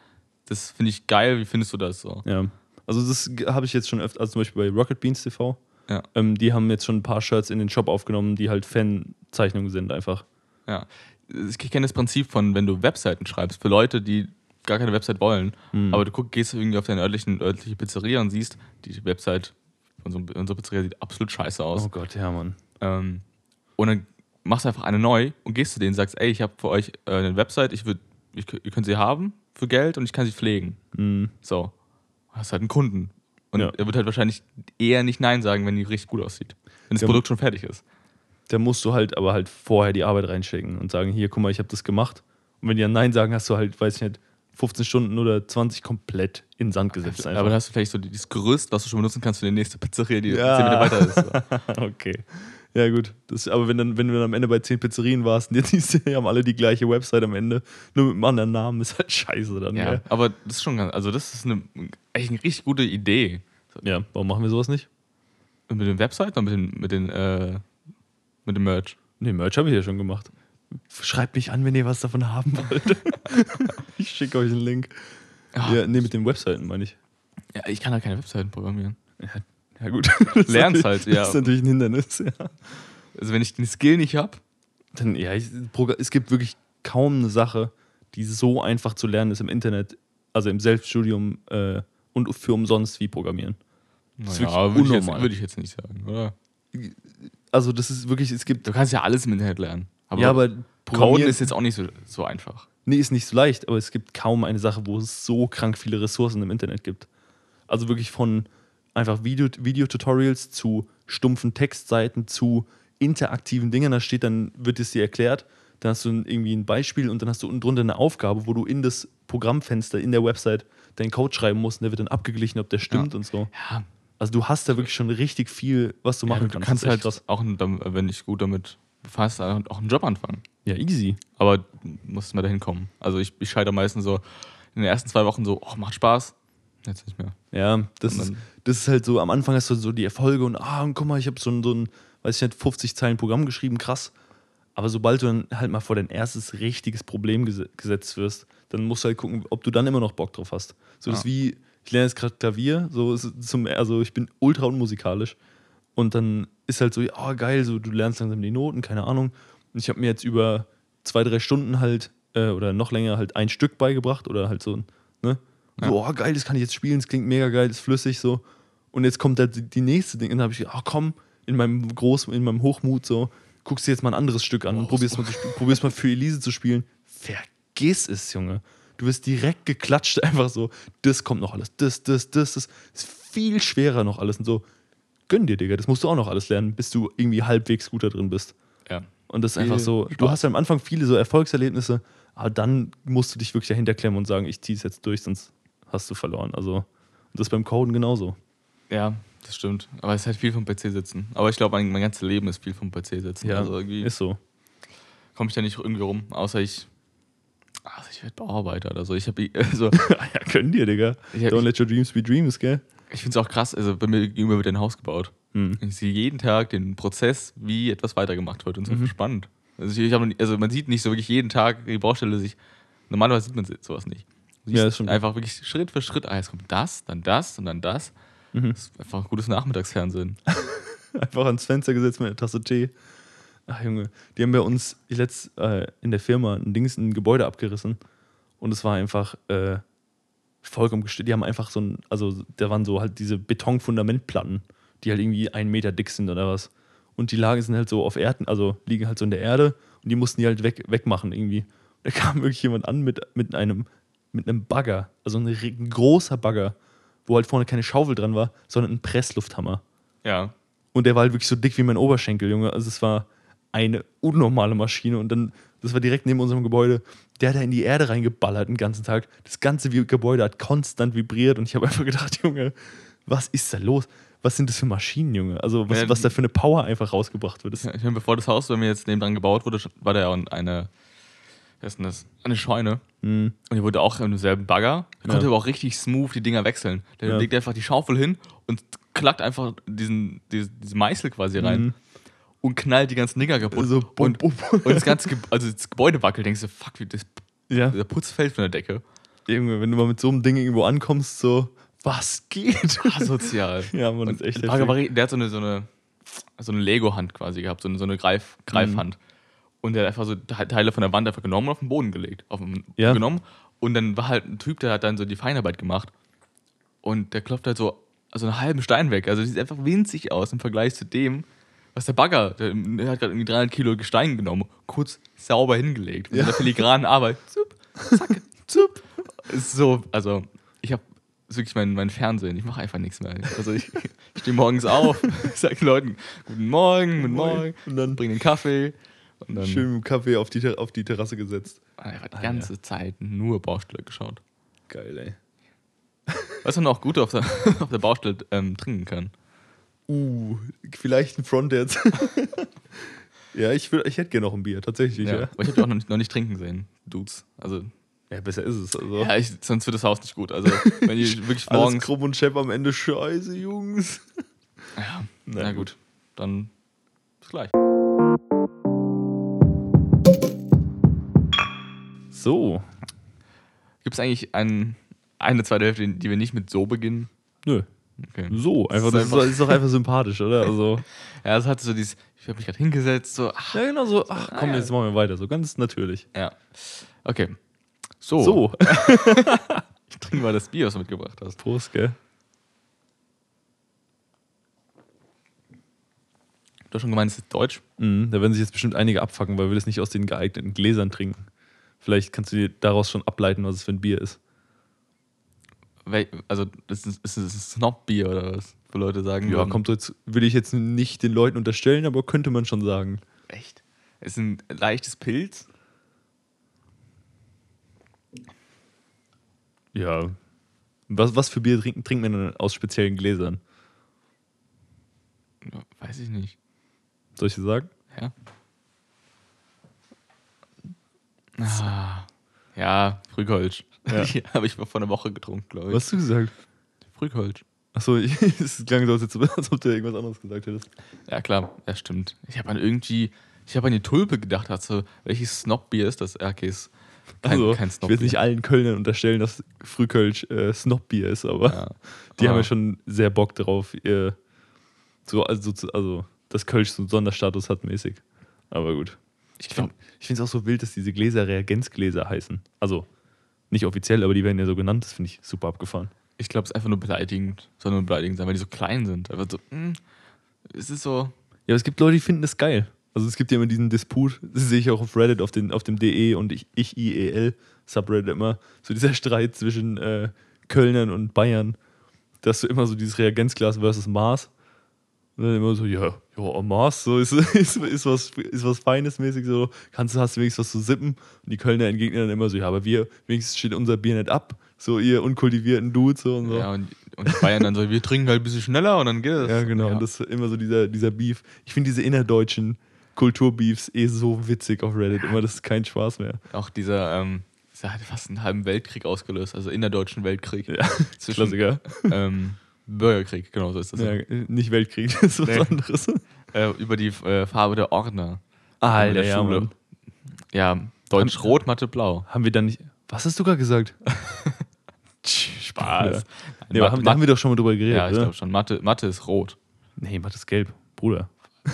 das finde ich geil, wie findest du das so? Ja, also das habe ich jetzt schon öfter, also zum Beispiel bei Rocket Beans TV. Ja. Ähm, die haben jetzt schon ein paar Shirts in den Shop aufgenommen, die halt Fanzeichnungen sind einfach. Ja. Ich kenne das Prinzip von, wenn du Webseiten schreibst, für Leute, die gar keine Website wollen, Mhm. aber du guck, gehst irgendwie auf deine örtlichen, örtliche Pizzeria und siehst, die Website von so, unserer Pizzeria sieht absolut scheiße aus. Oh Gott, ja, Mann. Ähm, und dann machst du einfach eine neu und gehst zu denen und sagst, ey, ich habe für euch äh, eine Website, ich würd, ich, ihr könnt sie haben für Geld und ich kann sie pflegen. Mhm. So. Hast halt einen Kunden. Und Ja. er wird halt wahrscheinlich eher nicht Nein sagen, wenn die richtig gut aussieht. Wenn das Ja. Produkt schon fertig ist. Da musst du halt aber halt vorher die Arbeit reinschicken und sagen, hier, guck mal, ich habe das gemacht. Und wenn die dann Nein sagen, hast du halt, weiß ich nicht, 15 Stunden oder 20 komplett in Sand gesetzt. Aber dann hast du vielleicht so dieses Gerüst, was du schon benutzen kannst für die nächste Pizzeria, die Ja. 10 Meter weiter ist. So. okay. Ja, gut. Das, aber wenn, dann, wenn du dann am Ende bei 10 Pizzerien warst und jetzt siehst du, die haben alle die gleiche Website am Ende, nur mit einem anderen Namen, ist halt scheiße dann. Ja, Ja, aber das ist schon ganz, also das ist eine, eigentlich eine richtig gute Idee. ja warum machen wir sowas nicht? Mit den Webseiten und mit den, mit den, äh, Mit dem Merch. Nee, Merch habe ich ja schon gemacht. Schreibt mich an, wenn ihr was davon haben wollt. ich schicke euch einen Link. Ja. Ja, nee, mit den Webseiten meine ich. Ja, ich kann halt keine Webseiten programmieren. Ja, ja gut. Das ist Lern's natürlich- halt, ja. Das ist natürlich ein Hindernis, ja. Also wenn ich den Skill nicht habe, Dann, ja, ich, es gibt wirklich kaum eine Sache, die so einfach zu lernen ist im Internet, also im Selbststudium äh, und für umsonst wie Programmieren. Das ist naja, wirklich würde ich, jetzt, unnormal. würde ich jetzt nicht sagen, oder? Also das ist wirklich, es gibt, Du kannst ja alles im Internet lernen. Aber, ja, aber Programmieren ist jetzt auch nicht so, so einfach. Nee, ist nicht so leicht, aber es gibt kaum eine Sache, wo es so krank viele Ressourcen im Internet gibt. Also wirklich von einfach Video, Videotutorials zu stumpfen Textseiten zu interaktiven Dingen. Da steht dann, wird es dir erklärt, dann hast du irgendwie ein Beispiel und dann hast du unten drunter eine Aufgabe, wo du in das Programmfenster in der Website deinen Code schreiben musst und der wird dann abgeglichen, ob der stimmt und so. Ja, Also du hast da wirklich schon richtig viel, was du ja machen du, du kannst. kannst Das halt auch, wenn dich gut damit befasst, auch einen Job anfangen. Ja, easy. Aber du musst mal dahin kommen. Also ich, ich scheitere meistens so in den ersten zwei Wochen so, oh, macht Spaß. Jetzt nicht mehr. Ja, das ist, das ist halt so, am Anfang hast du so die Erfolge und ah, und guck mal, ich habe so ein, so ein, weiß ich nicht, 50 Zeilen Programm geschrieben, krass. Aber sobald du dann halt mal vor dein erstes richtiges Problem gese gesetzt wirst, dann musst du halt gucken, ob du dann immer noch Bock drauf hast. So das ist Ja. wie, ich lerne jetzt gerade Klavier, so es zum, also ich bin ultra unmusikalisch. Und dann ist halt so, ja, oh, geil, so du lernst langsam die Noten, keine Ahnung. Und ich habe mir jetzt über zwei, drei Stunden halt, äh, oder noch länger halt ein Stück beigebracht oder halt so, ne? So, oh geil, das kann ich jetzt spielen, das klingt mega geil, das ist flüssig so. Und jetzt kommt halt die- nächste Ding. Und dann habe ich gedacht, ach komm, in meinem Groß, in meinem Hochmut so, guckst dir jetzt mal ein anderes Stück an und probierst mal, probierst mal für Elise zu spielen. Vergiss es, Junge. Du wirst direkt geklatscht, einfach so, das kommt noch alles, das, das, das, das ist viel schwerer noch alles. Und so, gönn dir, Digga, das musst du auch noch alles lernen, bis du irgendwie halbwegs gut da drin bist. Ja. Und das ist einfach so, du Spaß. hast ja am Anfang viele so Erfolgserlebnisse, aber dann musst du dich wirklich dahinter klemmen und sagen, ich ziehe es jetzt durch, sonst hast du verloren. Also, und das ist beim Coden genauso. Ja, das stimmt. Aber es ist halt viel vom PC sitzen. Aber ich glaube, mein, mein ganzes Leben ist viel vom PC sitzen. also irgendwie ist so. komme ich da nicht irgendwie rum, außer ich. Also ich werde Bauarbeiter oder so. Ich habe also, ja, können dir, Digga. Ich hab- Don't let your dreams be dreams, gell? ich finde es auch krass, also bei mir gegenüber wird ein Haus gebaut. Hm. Ich sehe jeden Tag den Prozess, wie etwas weitergemacht wird und Mhm. so spannend. Also, ich, ich hab, also man sieht nicht so wirklich jeden Tag die Baustelle sich. Normalerweise sieht man sowas nicht. Ja, einfach wirklich Schritt für Schritt, ah, jetzt kommt das, dann das und dann das. Mhm. Das ist einfach ein gutes Nachmittagsfernsehen. Einfach ans Fenster gesetzt mit einer Tasse Tee. Ach, Junge, die haben bei uns letzt äh, in der Firma ein Dings, ein Gebäude abgerissen. Und es war einfach äh, vollkommen gestört. Die haben einfach so ein, also da waren so halt diese Betonfundamentplatten, die halt irgendwie einen Meter dick sind oder was. Und die lagen sind halt so auf Erden, also liegen halt so in der Erde und die mussten die halt weg, wegmachen irgendwie. Und da kam wirklich jemand an mit, mit einem mit einem Bagger, also ein, ein großer Bagger, wo halt vorne keine Schaufel dran war, sondern ein Presslufthammer. Ja. Und der war halt wirklich so dick wie mein Oberschenkel, Junge. Also es war eine unnormale Maschine. Und dann, das war direkt neben unserem Gebäude, der hat da in die Erde reingeballert den ganzen Tag. Das ganze Gebäude hat konstant vibriert und ich habe einfach gedacht, Junge, was ist da los? Was sind das für Maschinen, Junge? Also was, Ja, was da für eine Power einfach rausgebracht wird. Ja, Ich meine, bevor das Haus bei mir jetzt nebendran gebaut wurde, war da ja auch eine, wie heißt denn das? Eine Scheune. Hm. Und die wurde auch in demselben Bagger. Der konnte Ja. aber auch richtig smooth die Dinger wechseln. Der Ja. legt einfach die Schaufel hin und klackt einfach diesen, diese, diese Meißel quasi rein Mhm. und knallt die ganzen Dinger kaputt. So, bum, und, bum. und das ganze Ge also das Gebäude wackelt, denkst du, fuck, wie das, ja, der Putz fällt von der Decke. Junge, wenn du mal mit so einem Ding irgendwo ankommst, so, was geht? Asozial. ja, man, das Und ist echt der war, der hat so eine, so eine, so eine Lego-Hand quasi gehabt, so eine, so eine Greif, Greifhand. Mhm. Und der hat einfach so Te- Teile von der Wand einfach genommen und auf den Boden gelegt. Auf den Ja. genommen. Und dann war halt ein Typ, der hat dann so die Feinarbeit gemacht. Und der klopft halt so also einen halben Stein weg. Also sieht einfach winzig aus im Vergleich zu dem, was der Bagger, der, der hat gerade irgendwie 300 Kilo Gestein genommen, kurz sauber hingelegt. Mit Ja. einer filigranen Arbeit. Zup, zack, zup. So, also ich habe wirklich mein, mein Fernsehen, ich mache einfach nichts mehr. Also ich, ich stehe morgens auf, sage Leuten, guten Morgen, guten Morgen, Und dann bring den Kaffee. Und dann schön mit dem Kaffee auf die, auf die Terrasse gesetzt. einfach die Ah, ganze Zeit nur Baustelle geschaut. Geil, ey. Was man auch gut auf der, auf der Baustelle ähm, trinken kann. Uh, vielleicht ein Front jetzt. ja, ich, will, ich hätte gerne noch ein Bier, tatsächlich. Ja, Ja. ja. Aber ich habe die auch noch nicht, noch nicht trinken sehen, Dudes. Also, besser ist es. Also. ja, ich, sonst wird das Haus nicht gut. Also, wenn ihr wirklich Alles morgens. krumm und schepp am Ende. Scheiße, Jungs. Ja, Na na gut, dann bis gleich. So. Gibt es eigentlich ein, eine zweite Hälfte, die wir nicht mit so beginnen? Nö. Okay. So. Einfach, das, ist doch- ist doch einfach sympathisch, oder? Also. Ja, es hat so dieses, ich habe mich gerade hingesetzt, so, ach, Ja, genau so. Ach komm, ja. jetzt machen wir weiter. So ganz natürlich. ja. Okay. So, So. ich trinke mal das Bier, was du mitgebracht hast. Prost, gell? Du hast schon gemeint, es ist deutsch. Mhm, da werden sich jetzt bestimmt einige abfacken, weil wir das nicht aus den geeigneten Gläsern trinken. Vielleicht kannst du dir daraus schon ableiten, was es für ein Bier ist. Also, ist es ist es ein Snob-Bier oder was? Wo Leute sagen, Ja, kommt jetzt, will ich jetzt nicht den Leuten unterstellen, aber könnte man schon sagen. Echt? Es ist ein leichtes Pilz. Ja. Was, was für Bier trinken, trinkt man denn aus speziellen Gläsern? Weiß ich nicht. Soll ich dir sagen? Ja. Ah, ja, Frühkolsch. Ja. Habe ich vor einer Woche getrunken, glaube ich. Was hast du gesagt? Frühkolsch. Achso, es klang so, als jetzt- als ob du irgendwas anderes gesagt hättest. Ja, klar, ja, stimmt. Ich habe an irgendwie, ich habe an die Tulpe gedacht, hat so, welches Snobbier ist das? Ja, okay, ist kein, also, kein ich will Snobbier. nicht allen Kölnern unterstellen, dass Frühkölsch äh, Snobbier ist, aber Ja. die haben Ah. ja schon sehr Bock drauf, ihr, so, also, so- also dass Kölsch so einen Sonderstatus hat mäßig. Aber gut. Ich Ich finde es auch so wild, dass diese Gläser Reagenzgläser heißen. Also nicht offiziell, aber die werden ja so genannt. Das finde ich super abgefahren. ich glaube, es ist einfach nur beleidigend, soll nur beleidigend sein, weil die so klein sind. Einfach so, mh, es ist so, Ja, aber es gibt Leute, die finden das geil. Also es gibt ja immer diesen Disput, das sehe ich auch auf Reddit, auf, den, auf dem DE und ich, ich IEL Subreddit immer, so dieser Streit zwischen äh, Kölnern und Bayern, dass du immer so dieses Reagenzglas versus Mars und dann immer so, ja, ja, Mars, so ist, ist, ist, was, ist was Feines mäßig, so kannst du, hast du wenigstens was zu sippen und die Kölner entgegnen dann immer so, ja, aber wir, wenigstens steht unser Bier nicht ab, so ihr unkultivierten Dudes so und so. ja, und, und die Bayern dann so, wir trinken halt ein bisschen schneller und dann geht es. Ja, genau. Und das ist immer so dieser, dieser Beef. Ich finde diese innerdeutschen Kulturbeefs eh so witzig auf Reddit. Immer, das ist kein Spaß mehr. Auch dieser, ähm, das hat fast einen halben Weltkrieg ausgelöst, also innerdeutschen Weltkrieg. Ja, Zwischen, Klassiker. ähm, Bürgerkrieg, genau so ist das. Ja, nicht Weltkrieg, das ist was Nee. anderes. Äh, über die äh, Farbe der Ordner. Alter, in der ja, Schule. Mann. Ja, Deutsch rot, Mathe blau. Haben wir dann nicht. Was hast du gerade gesagt? Spaß. Nee, Mathe- haben, da haben wir doch schon mal drüber geredet, ja, ich glaube schon. Mathe, Mathe ist rot. Nee, Mathe ist gelb, Bruder.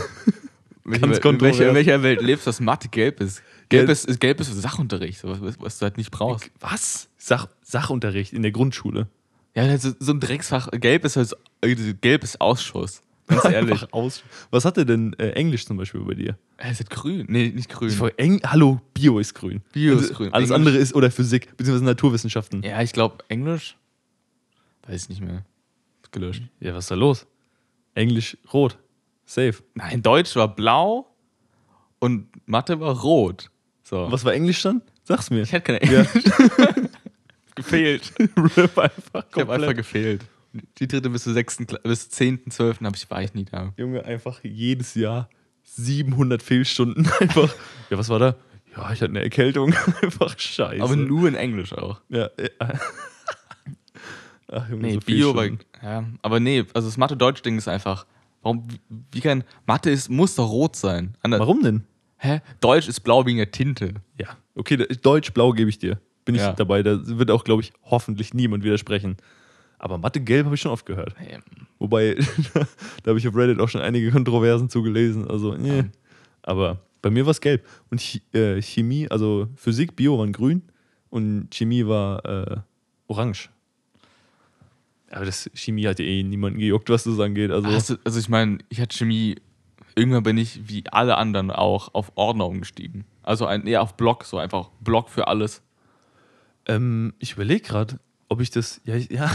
Welcher, in, welcher, in welcher Welt lebst du, dass Mathe gelb ist? Gelb Ja. ist, ist, gelb ist Sachunterricht, was, was du halt nicht brauchst. Was? Sach Sachunterricht in der Grundschule. Ja, ist so ein Drecksfach. Gelb ist halt äh, gelb ist Ausschuss. Ganz ehrlich. Aus. Was hatte denn äh, Englisch zum Beispiel bei dir? Es ist grün. Nee, nicht grün. Ich frage, Eng Hallo, Bio ist grün. Bio ist Und grün. Alles Englisch- andere ist, oder Physik, beziehungsweise Naturwissenschaften. Ja, ich glaube Englisch. Weiß ich nicht mehr. Ist gelöscht. Ja, was ist da los? Englisch rot. Safe. Nein, Deutsch war blau und Mathe war rot. So. Was war Englisch dann? Sag's mir. Ich hätte keine Ja. Englisch. gefehlt. Rip einfach Ich habe komplett. einfach gefehlt. Die dritte bis zur sechsten, Kla- bis zur zehnten, zwölften habe ich, war ich nie da. Junge, einfach jedes Jahr 700 Fehlstunden. Einfach. Ja, was war da? Ja, ich hatte eine Erkältung. einfach scheiße. Aber nur in Englisch auch. Ja. äh, Ach, Junge, Nee, so Bio. Fehlstunden. Ja, aber nee, also das Mathe-Deutsch-Ding ist einfach. Warum, wie, kann. Mathe ist, muss doch rot sein. Ander- Warum denn? Hä? Deutsch ist blau wegen der Tinte. Ja. Okay, Deutsch-Blau gebe ich dir. Bin ich Ja. dabei. Da wird auch, glaube ich, hoffentlich niemand widersprechen. Aber Mathe-Gelb habe ich schon oft gehört. Ähm, Wobei, da habe ich auf Reddit auch schon einige Kontroversen zugelesen. Also, nee. Ja. Aber bei mir war es gelb. Und äh, Chemie, also Physik, Bio waren grün und Chemie war äh, orange. Aber das Chemie hat ja eh niemanden gejuckt, was das angeht. Also, du, also ich meine, ich hatte Chemie, irgendwann bin ich wie alle anderen auch auf Ordner umgestiegen. Also ein, eher auf Block, so einfach Block für alles. ähm, ich überlege gerade, ob ich das. Ja, ich, ja.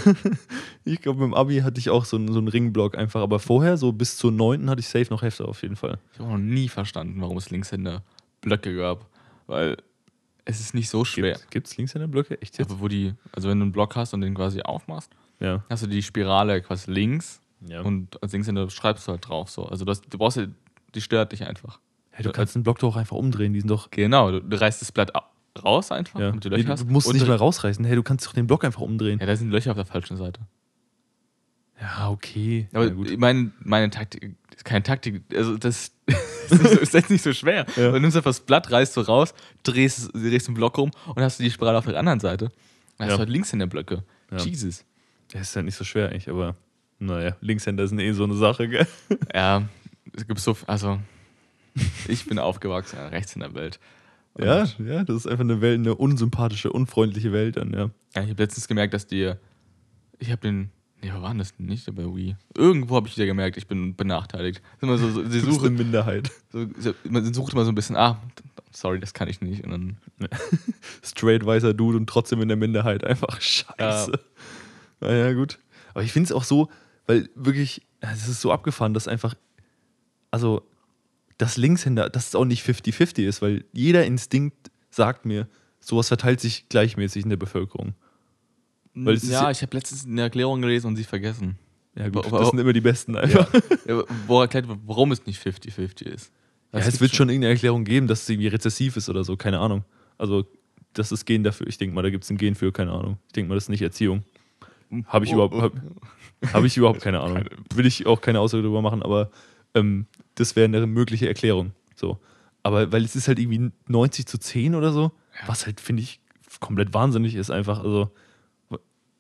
ich glaube, im Abi hatte ich auch so einen, so einen Ringblock einfach. Aber vorher, so bis zur 9. hatte ich safe noch Hefte auf jeden Fall. Ich habe noch nie verstanden, warum es Linkshänder Blöcke gab. Weil es ist nicht so schwer. Gibt es Linkshänder-Blöcke? Echt jetzt? Aber wo die, also wenn du einen Block hast und den quasi aufmachst, Ja. hast du die Spirale quasi links ja. und als Linkshänder schreibst du halt drauf. So. Also du, hast, du brauchst ja, die stört dich einfach. hey, du kannst den Block doch auch einfach umdrehen. Die sind doch. Genau, du, du reißt das Blatt au- raus einfach, Ja. damit du Nee, Löcher hast. du musst und nicht mal rausreißen. Hey, du kannst doch den Block einfach umdrehen. Ja, da sind Löcher auf der falschen Seite. Ja, okay. Aber ja, gut. mein, meine Taktik ist keine Taktik. Also das ist, nicht so, ist echt nicht so schwer. Ja. Du nimmst einfach das Blatt, reißt so raus, drehst, drehst den Block rum und hast du die Spirale auf der anderen Seite. Dann hast du halt links in der Blöcke. Jesus. Das ist ja nicht so schwer eigentlich, aber naja, Linkshänder sind eh so eine Sache, gell? Ja, es gibt so, also ich bin aufgewachsen in rechts in Und, Ja, ja, das ist einfach eine Welt, eine unsympathische, unfreundliche Welt dann, ja. ja, ich habe letztens gemerkt, dass die, ich habe den, nee, wo war denn das denn nicht bei Wii? Irgendwo habe ich wieder gemerkt, ich bin benachteiligt. Immer so, so, bist Suche, eine Minderheit. so, man sucht immer so ein bisschen, ah, sorry, das kann ich nicht. Und dann, Straight weißer Dude und trotzdem in der Minderheit. Einfach scheiße. Naja, gut. Aber ich finde es auch so, weil wirklich, es ist so abgefahren, dass einfach, also, das Linkshänder, dass es auch nicht 50-50 ist, weil jeder Instinkt sagt mir, sowas verteilt sich gleichmäßig in der Bevölkerung. Ist ja, ja- ich habe letztens eine Erklärung gelesen und sie vergessen. Ja, gut, Aber- das sind immer die Besten einfach. Ja, wo erklärt wird, warum es nicht 50-50 ist. Ja, es wird schon irgendeine Erklärung geben, dass es irgendwie rezessiv ist oder so, keine Ahnung. Also, das ist Gen dafür. Ich denke mal, da gibt es ein Gen für, keine Ahnung. Ich denke mal, das ist nicht Erziehung. Habe ich, Oh, überhaupt, hab, hab ich überhaupt keine Ahnung. Will ich auch keine Aussage darüber machen, aber ähm, das wäre eine mögliche Erklärung. So. Aber weil es ist halt irgendwie 90 zu 10 oder so, was halt, finde ich, komplett wahnsinnig ist einfach. Also,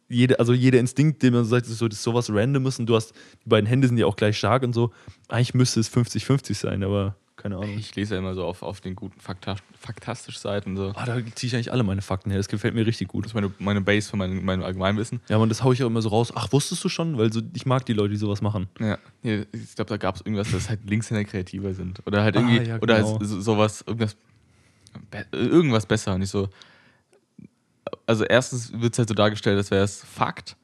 jede, also jeder Instinkt, den man so sagt, ist so, das ist sowas Randomes und du hast, die beiden Hände sind ja auch gleich stark und so. Eigentlich müsste es 50-50 sein, aber keine Ahnung. Ich lese ja immer so auf, auf den guten Fakta Faktastisch-Seiten so. Ah, da ziehe ich eigentlich alle meine Fakten her. Das gefällt mir richtig gut. Das ist meine, meine Base für mein, mein Allgemeinwissen. Ja, und das haue ich auch immer so raus. Ach, wusstest du schon? Weil so, ich mag die Leute, die sowas machen. Ja. Ich glaube, da gab es irgendwas, dass halt Linkshänder kreativer sind. Oder halt Ah, irgendwie, ja, oder genau. halt so, sowas, irgendwas, irgendwas besser. Nicht so. Also, erstens wird es halt so dargestellt, als wäre es Fakt.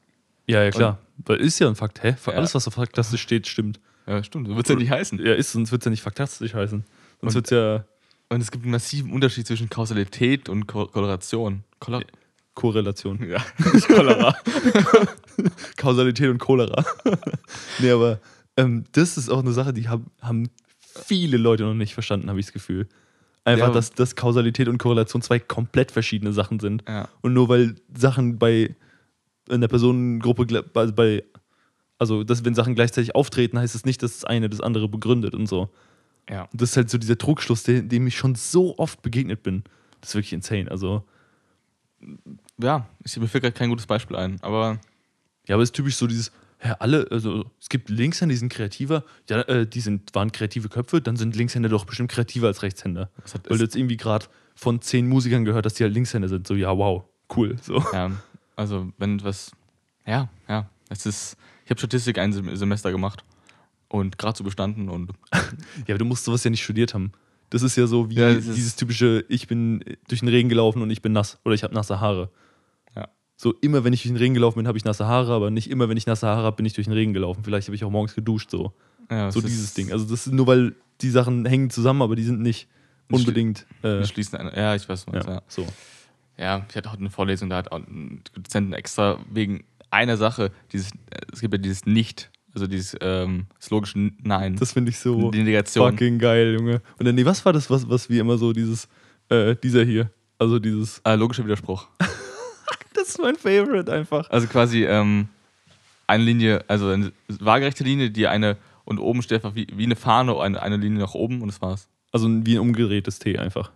Ja, ja, klar. Weil ist ja ein Fakt. Hä? Für Ja. Alles, was auf Faktastisch steht, stimmt. Ja, stimmt. So wird es ja nicht heißen. Ja, ist, sonst wird es ja nicht faktastisch heißen. Sonst Und- wird es ja Und es gibt einen massiven Unterschied zwischen Kausalität und Ko Korrelation. Kolla Korrelation. ja, nicht Cholera. Kausalität und Cholera. nee, aber ähm, das ist auch eine Sache, die hab, haben viele Leute noch nicht verstanden, habe ich das Gefühl. Einfach, Ja. dass, dass Kausalität und Korrelation zwei komplett verschiedene Sachen sind. ja. Und nur weil Sachen bei in der Personengruppe bei, bei also dass wenn Sachen gleichzeitig auftreten, heißt es nicht, dass das eine das andere begründet und so. ja. Und das ist halt so dieser Trugschluss, dem, dem ich schon so oft begegnet bin. Das ist wirklich insane. Also, Ja, ich, mir fällt gerade kein gutes Beispiel ein, aber ja, aber es ist typisch so dieses, ja, alle, also es gibt Linkshänder, die sind kreativer, ja, äh, die sind, waren kreative Köpfe, dann sind Linkshänder doch bestimmt kreativer als Rechtshänder. Weil du jetzt irgendwie gerade von zehn Musikern gehört, dass die halt Linkshänder sind. So, ja, wow, cool. So. Ja, also wenn was. Ja, ja. Es ist. Ich habe Statistik ein Sem- Semester gemacht und gerade so bestanden und Ja, aber du musst sowas ja nicht studiert haben. Das ist ja so wie Ja, dieses typische, ich bin durch den Regen gelaufen und ich bin nass oder ich habe nasse Haare. Ja. So immer, wenn ich durch den Regen gelaufen bin, habe ich nasse Haare, aber nicht immer, wenn ich nasse Haare habe, bin ich durch den Regen gelaufen. Vielleicht habe ich auch morgens geduscht, so. ja, So es dieses Ding. Also das ist nur, weil die Sachen hängen zusammen, aber die sind nicht unbedingt. Äh, schließen eine, ja, ich weiß was. ja, Ja. so. ja, ich hatte heute eine Vorlesung, da hat ein Dozenten extra wegen einer Sache, dieses, es gibt ja dieses Nicht, also dieses ähm, das logische Nein. Das finde ich so die Negation. fucking geil, Junge. Und dann, nee, was war das, was, was wie immer so dieses, äh, dieser hier, also dieses, Äh, logischer Widerspruch. das ist mein Favorite einfach. Also quasi ähm, eine Linie, also eine waagerechte Linie, die eine und oben steht einfach wie, wie eine Fahne, eine, eine Linie nach oben und das war's. Also wie ein umgedrehtes T einfach.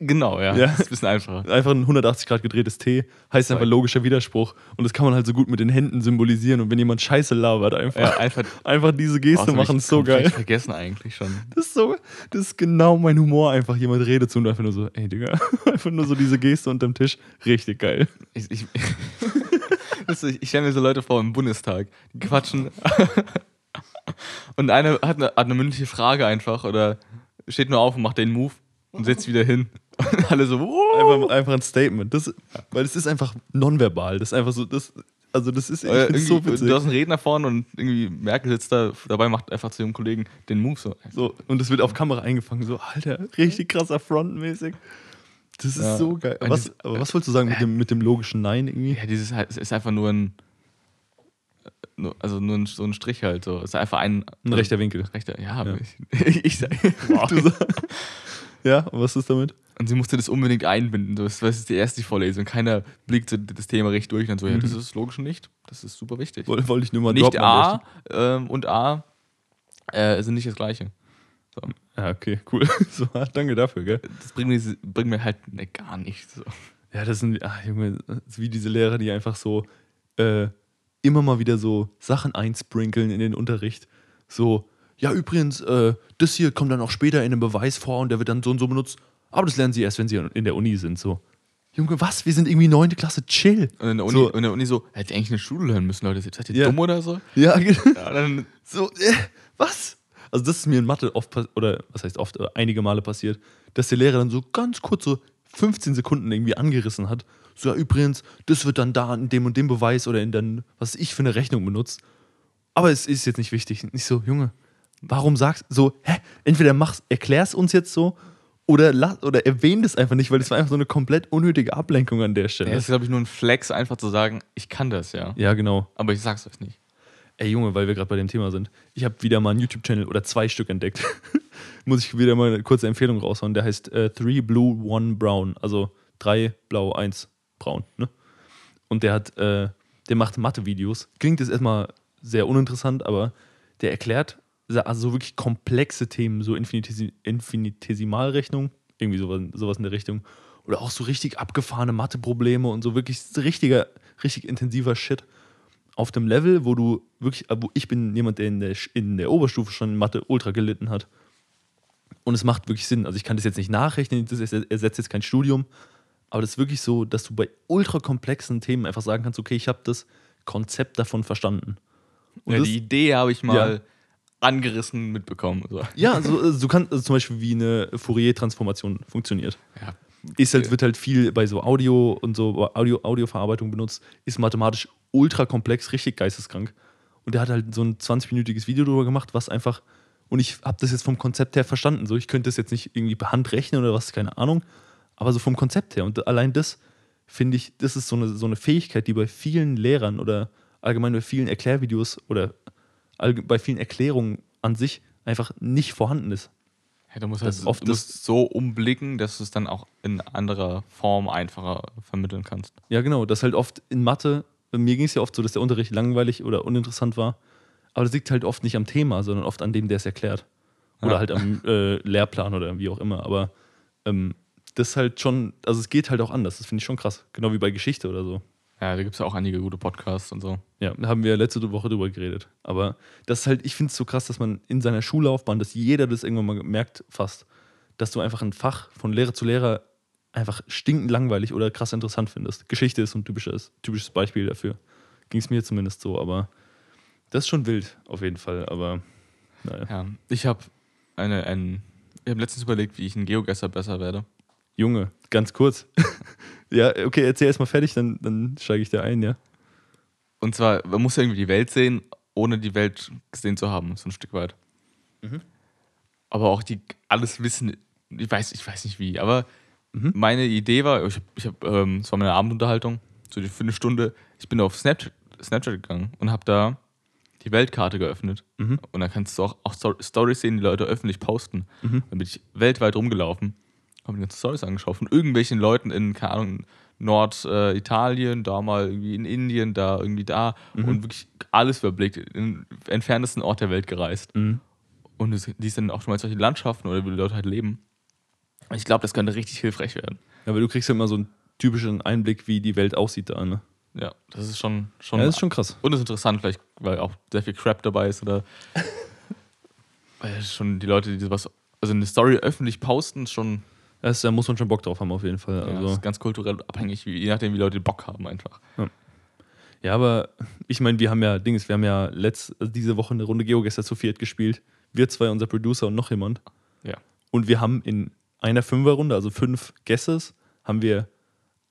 Genau, ja. Ja. Das ist ein bisschen einfacher. Einfach ein 180 Grad gedrehtes T heißt einfach logischer Widerspruch. Und das kann man halt so gut mit den Händen symbolisieren. Und wenn jemand Scheiße labert, einfach, Ja, einfach einfach diese Geste Oh, machen, ich ist so geil. vergessen eigentlich schon. Das ist so, das ist genau mein Humor. Einfach jemand redet zu und einfach nur so, ey Digga, einfach nur so diese Geste unterm Tisch. Richtig geil. Ich, ich, ich stelle mir so Leute vor im Bundestag, die quatschen. und einer hat eine, hat eine mündliche Frage einfach oder steht nur auf und macht den Move und setzt wieder hin. Und alle so, wow. Einfach, einfach ein Statement. Das, weil es ist einfach nonverbal. Das ist einfach so, das, also das ist find's so irgendwie, witzig. du hast einen Redner vorne und irgendwie Merkel sitzt da dabei, macht einfach zu ihrem Kollegen den Move so. So, und es wird auf Kamera eingefangen, so, Alter, richtig krasser Frontmäßig. Das ist Ja. so geil. Was, das- aber was wolltest du sagen mit dem, mit dem logischen Nein irgendwie? Ja, dieses es ist einfach nur ein, also nur ein, so ein Strich halt so. Es ist einfach ein, Ein rechter Winkel. rechter, ja, Ja. ich, ich sag, wow. Sag- ja, und was ist damit? Und sie musste das unbedingt einbinden. Das, das ist die erste Vorlesung. Keiner blickt das Thema recht durch und so, ja, das ist logisch nicht. Das ist super wichtig. Woll- Wollte ich nur mal nicht A ähm, und A äh, sind nicht das gleiche. So. Ja, okay, cool. So, danke dafür, gell? Das bringt mir, bringt mir halt ne, gar nichts. So. Ja, das sind, ach, Junge, das ist wie diese Lehrer, die einfach so äh, immer mal wieder so Sachen einsprinkeln in den Unterricht. So, ja, übrigens, äh, das hier kommt dann auch später in einem Beweis vor und der wird dann so und so benutzt. Aber das lernen sie erst, wenn sie in der Uni sind. So, Junge, was? Wir sind irgendwie neunte Klasse, chill. Und in der Uni So. in der Uni so hätte eigentlich eine Schule lernen müssen, Leute. Seid ihr Ja. dumm oder so? Ja, genau. Ja, dann, So, äh, was? Also das ist mir in Mathe oft, oder was heißt oft, äh, einige Male passiert, dass der Lehrer dann so ganz kurz so 15 Sekunden irgendwie angerissen hat. So, ja, übrigens, das wird dann da in dem und dem Beweis oder in dann, was ich für eine Rechnung benutzt. Aber es ist jetzt nicht wichtig. Nicht so, Junge, warum sagst so, hä? Entweder mach's, erklär's uns jetzt so oder, oder erwähn das einfach nicht, weil das war einfach so eine komplett unnötige Ablenkung an der Stelle. das ist, glaube ich, nur ein Flex, einfach zu sagen, ich kann das, ja. ja, genau. Aber ich sag's euch nicht. Ey Junge, weil wir gerade bei dem Thema sind. Ich habe wieder mal einen YouTube-Channel oder zwei Stück entdeckt. Muss ich wieder mal eine kurze Empfehlung raushauen. Der heißt äh, Three Blue, One Brown. Also drei blau, eins braun. Ne? Und der hat, äh, der macht Mathe-Videos. Klingt jetzt erstmal sehr uninteressant, aber der erklärt also so wirklich komplexe Themen, so Infinitesi Infinitesimalrechnung, irgendwie sowas, sowas in der Richtung. Oder auch so richtig abgefahrene Mathe-Probleme und so wirklich richtiger, richtig intensiver Shit auf dem Level, wo du wirklich, äh, wo ich bin jemand, der in der, in der Oberstufe schon in Mathe ultra gelitten hat. Und es macht wirklich Sinn. Also ich kann das jetzt nicht nachrechnen, das erse- ersetzt jetzt kein Studium, aber das ist wirklich so, dass du bei ultra komplexen Themen einfach sagen kannst, okay, ich habe das Konzept davon verstanden. Und ja, das, die Idee habe ich mal angerissen mitbekommen. So. ja, so, also du kannst also zum Beispiel wie eine Fourier-Transformation funktioniert. Ja. Ist halt, wird halt viel bei so Audio und so Audio, Audioverarbeitung benutzt, ist mathematisch ultra komplex, richtig geisteskrank. Und der hat halt so ein 20-minütiges Video darüber gemacht, was einfach, und ich habe das jetzt vom Konzept her verstanden. So, ich könnte das jetzt nicht irgendwie per Hand rechnen oder was, keine Ahnung, aber so vom Konzept her. Und allein das finde ich, das ist so eine, so eine Fähigkeit, die bei vielen Lehrern oder allgemein bei vielen Erklärvideos oder bei vielen Erklärungen an sich einfach nicht vorhanden ist. Ja, du musst, Das halt, oft du musst so umblicken, dass du es dann auch in anderer Form einfacher vermitteln kannst. Ja, genau. Das halt oft in Mathe, mir ging es ja oft so, dass der Unterricht langweilig oder uninteressant war. Aber das liegt halt oft nicht am Thema, sondern oft an dem, der es erklärt. Oder Ja. halt am äh, Lehrplan oder wie auch immer. Aber ähm, das ist halt schon, also es geht halt auch anders. Das finde ich schon krass. Genau wie bei Geschichte oder so. Ja, da gibt es ja auch einige gute Podcasts und so. Ja, da haben wir letzte Woche drüber geredet. Aber das ist halt, ich finde es so krass, dass man in seiner Schullaufbahn, dass jeder das irgendwann mal merkt, fast, dass du einfach ein Fach von Lehrer zu Lehrer einfach stinkend langweilig oder krass interessant findest. Geschichte ist ein typisches, typisches Beispiel dafür. Ging es mir zumindest so, aber das ist schon wild, auf jeden Fall. Aber naja. Ja, ich habe eine, ein, ich habe letztens überlegt, wie ich ein Geogesser besser werde. Junge, ganz kurz. ja, okay, erzähl erst mal fertig, dann, dann steige ich da ein, ja. Und zwar, man muss ja irgendwie die Welt sehen, ohne die Welt gesehen zu haben, so ein Stück weit. Mhm. Aber auch die alles wissen, ich weiß, ich weiß nicht wie, aber meine Idee war, ich habe, ich hab, ähm, es war meine Abendunterhaltung, so die- für eine Stunde, ich bin auf Snapchat, Snapchat gegangen und habe da die Weltkarte geöffnet. Mhm. Und da kannst du auch, auch Stor- Stories sehen, die Leute öffentlich posten. Dann bin ich weltweit rumgelaufen, habe mir ganze Stories angeschaut von irgendwelchen Leuten in, keine Ahnung, Norditalien, äh, da mal irgendwie in Indien, da irgendwie da und wirklich alles überblickt, in den entferntesten Ort der Welt gereist. Mhm. Und es, die sind auch schon mal solche Landschaften oder wie die Leute halt leben. Ich glaube, das könnte richtig hilfreich werden. Ja, aber du kriegst ja immer so einen typischen Einblick, wie die Welt aussieht da, ne? Ja, das ist schon, schon, Ja, das ist schon krass. und ist interessant, vielleicht, weil auch sehr viel Crap dabei ist oder weil schon die Leute, die sowas, also eine Story öffentlich posten, ist schon Das, da muss man schon Bock drauf haben, auf jeden Fall. ja, das Also, ist ganz kulturell abhängig, je nachdem, wie Leute Bock haben einfach. ja, aber ich meine, wir haben ja Dings, wir haben ja letzt, also diese Woche eine Runde Geogesser zu viert gespielt. Wir zwei, unser Producer und noch jemand. Ja. Und wir haben in einer Fünferrunde, also fünf Guesses, haben wir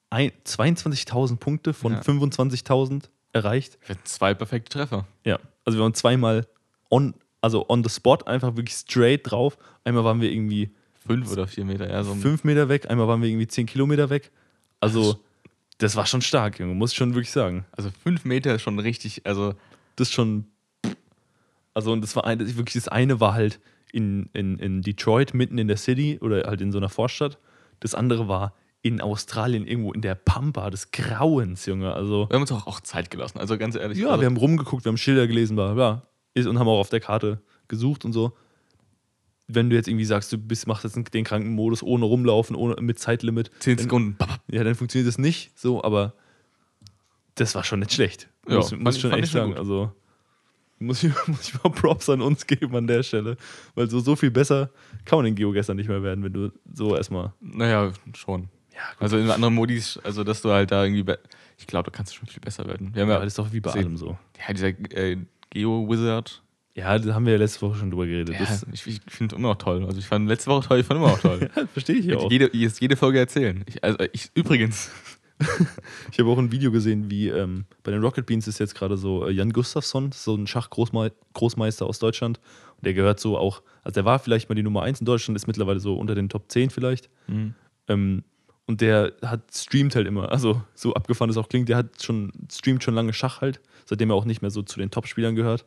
ein- 22.000 Punkte von Ja. 25.000 erreicht. Wir hatten zwei perfekte Treffer. Ja, also wir waren zweimal on, also on the spot, einfach wirklich straight drauf. Einmal waren wir irgendwie Fünf oder vier Meter, ja, so fünf Meter weg, einmal waren wir irgendwie zehn Kilometer weg. Also, das war schon stark, Junge, muss ich schon wirklich sagen. Also fünf Meter ist schon richtig, also Das ist schon. Also, und das war ein, das wirklich das eine war halt in, in, in Detroit, mitten in der City oder halt in so einer Vorstadt. Das andere war in Australien, irgendwo in der Pampa des Grauens, Junge. Also, wir haben uns auch, auch Zeit gelassen. Also ganz ehrlich. ja, also, wir haben rumgeguckt, wir haben Schilder gelesen, bla, bla. Ist, und haben auch auf der Karte gesucht und so. Wenn du jetzt irgendwie sagst, du bist, machst jetzt den kranken Modus ohne rumlaufen, ohne mit Zeitlimit, 10 dann- Sekunden. Babab. ja, dann funktioniert das nicht so, aber das war schon nicht schlecht. Ja, muss, muss ich- schon echt sagen. gut. Also muss ich, muss ich mal Props an uns geben an der Stelle. Weil so, so viel besser kann man in GeoGuessr nicht mehr werden, wenn du so erstmal. Naja, schon. Ja, Also in anderen Modis, also dass du halt da irgendwie. Ich glaube, da kannst du schon viel besser werden. Wir haben Ja, ja, das ist doch wie bei allem so. ja dieser äh, Geo-Wizard. Ja, da haben wir ja letzte Woche schon drüber geredet. Ja, ich ich finde immer noch toll. Also ich fand letzte Woche toll, ich fand immer noch toll. ja, verstehe ich ja auch. jede, jetzt jede Folge erzählen. Ich, also ich, übrigens. Ich habe auch ein Video gesehen, wie ähm, bei den Rocket Beans ist jetzt gerade so äh, Jan Gustafsson, so ein Schachgroßmeister aus Deutschland. Und der gehört so auch, also der war vielleicht mal die Nummer 1 in Deutschland, ist mittlerweile so unter den Top 10 vielleicht. Ähm, und der hat streamt halt immer, also so abgefahren es auch klingt, der hat schon, streamt schon lange Schach halt, seitdem er auch nicht mehr so zu den Top-Spielern gehört.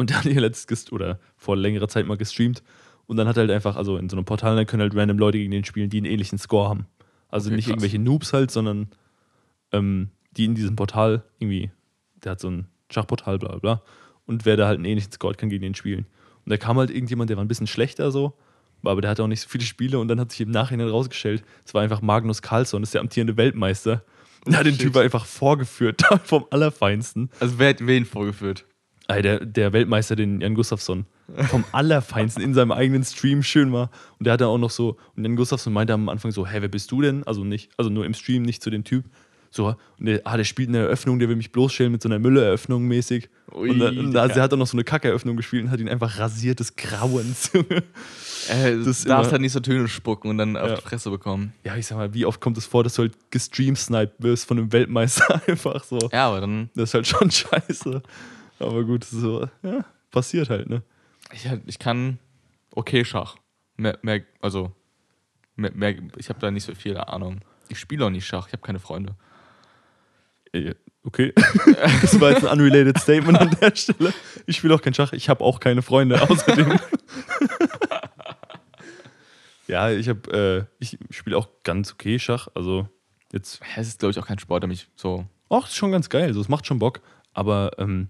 Und der hat hier letztes oder vor längerer Zeit mal gestreamt. Und dann hat er halt einfach, also in so einem Portal, dann können halt random Leute gegen den spielen, die einen ähnlichen Score haben. Also Okay, nicht krass. irgendwelche Noobs halt, sondern ähm, die in diesem Portal irgendwie, der hat so ein Schachportal, bla bla bla. Und wer da halt einen ähnlichen Score hat, kann gegen den spielen. Und da kam halt irgendjemand, der war ein bisschen schlechter so, aber der hatte auch nicht so viele Spiele und dann hat sich im Nachhinein rausgestellt, es war einfach Magnus Carlsson, das ist der amtierende Weltmeister. Und der hat den. Typ einfach vorgeführt, vom Allerfeinsten. Also wer hat wen vorgeführt? Ey, der, der Weltmeister, den Jan Gustafsson, vom Allerfeinsten in seinem eigenen Stream schön war. Und der hat dann auch noch so, und Jan Gustafsson meinte am Anfang so, hä, wer bist du denn? Also nicht, also nur im Stream, nicht zu dem Typ. So, und der, ah, der spielt eine Eröffnung, der will mich bloßstellen mit so einer Mülleröffnung mäßig. Ui, und dann, und da, der hat auch noch so eine Kackeröffnung gespielt und hat ihn einfach rasiert des Grauens. Äh, du darfst immer- halt nicht so Töne spucken und dann auf Ja. die Fresse bekommen. ja, ich sag mal, wie oft kommt es vor, dass du halt gestreamsniped wirst von einem Weltmeister einfach so. Ja, aber dann. Das ist halt schon scheiße. Aber gut, so, ja, passiert halt, ne? Ich, ich kann okay Schach. Mehr, mehr, also, mehr, mehr, ich habe da nicht so viel Ahnung. Ich spiele auch nicht Schach, ich habe keine Freunde. Äh, Okay. Das war jetzt ein unrelated Statement an der Stelle. Ich spiele auch kein Schach, ich habe auch keine Freunde außerdem. ja, ich habe, äh, ich spiele auch ganz okay Schach. Also jetzt, Es ist, glaube ich, auch kein Sport, der mich so. auch ist schon ganz geil. Also es macht schon Bock. Aber ähm,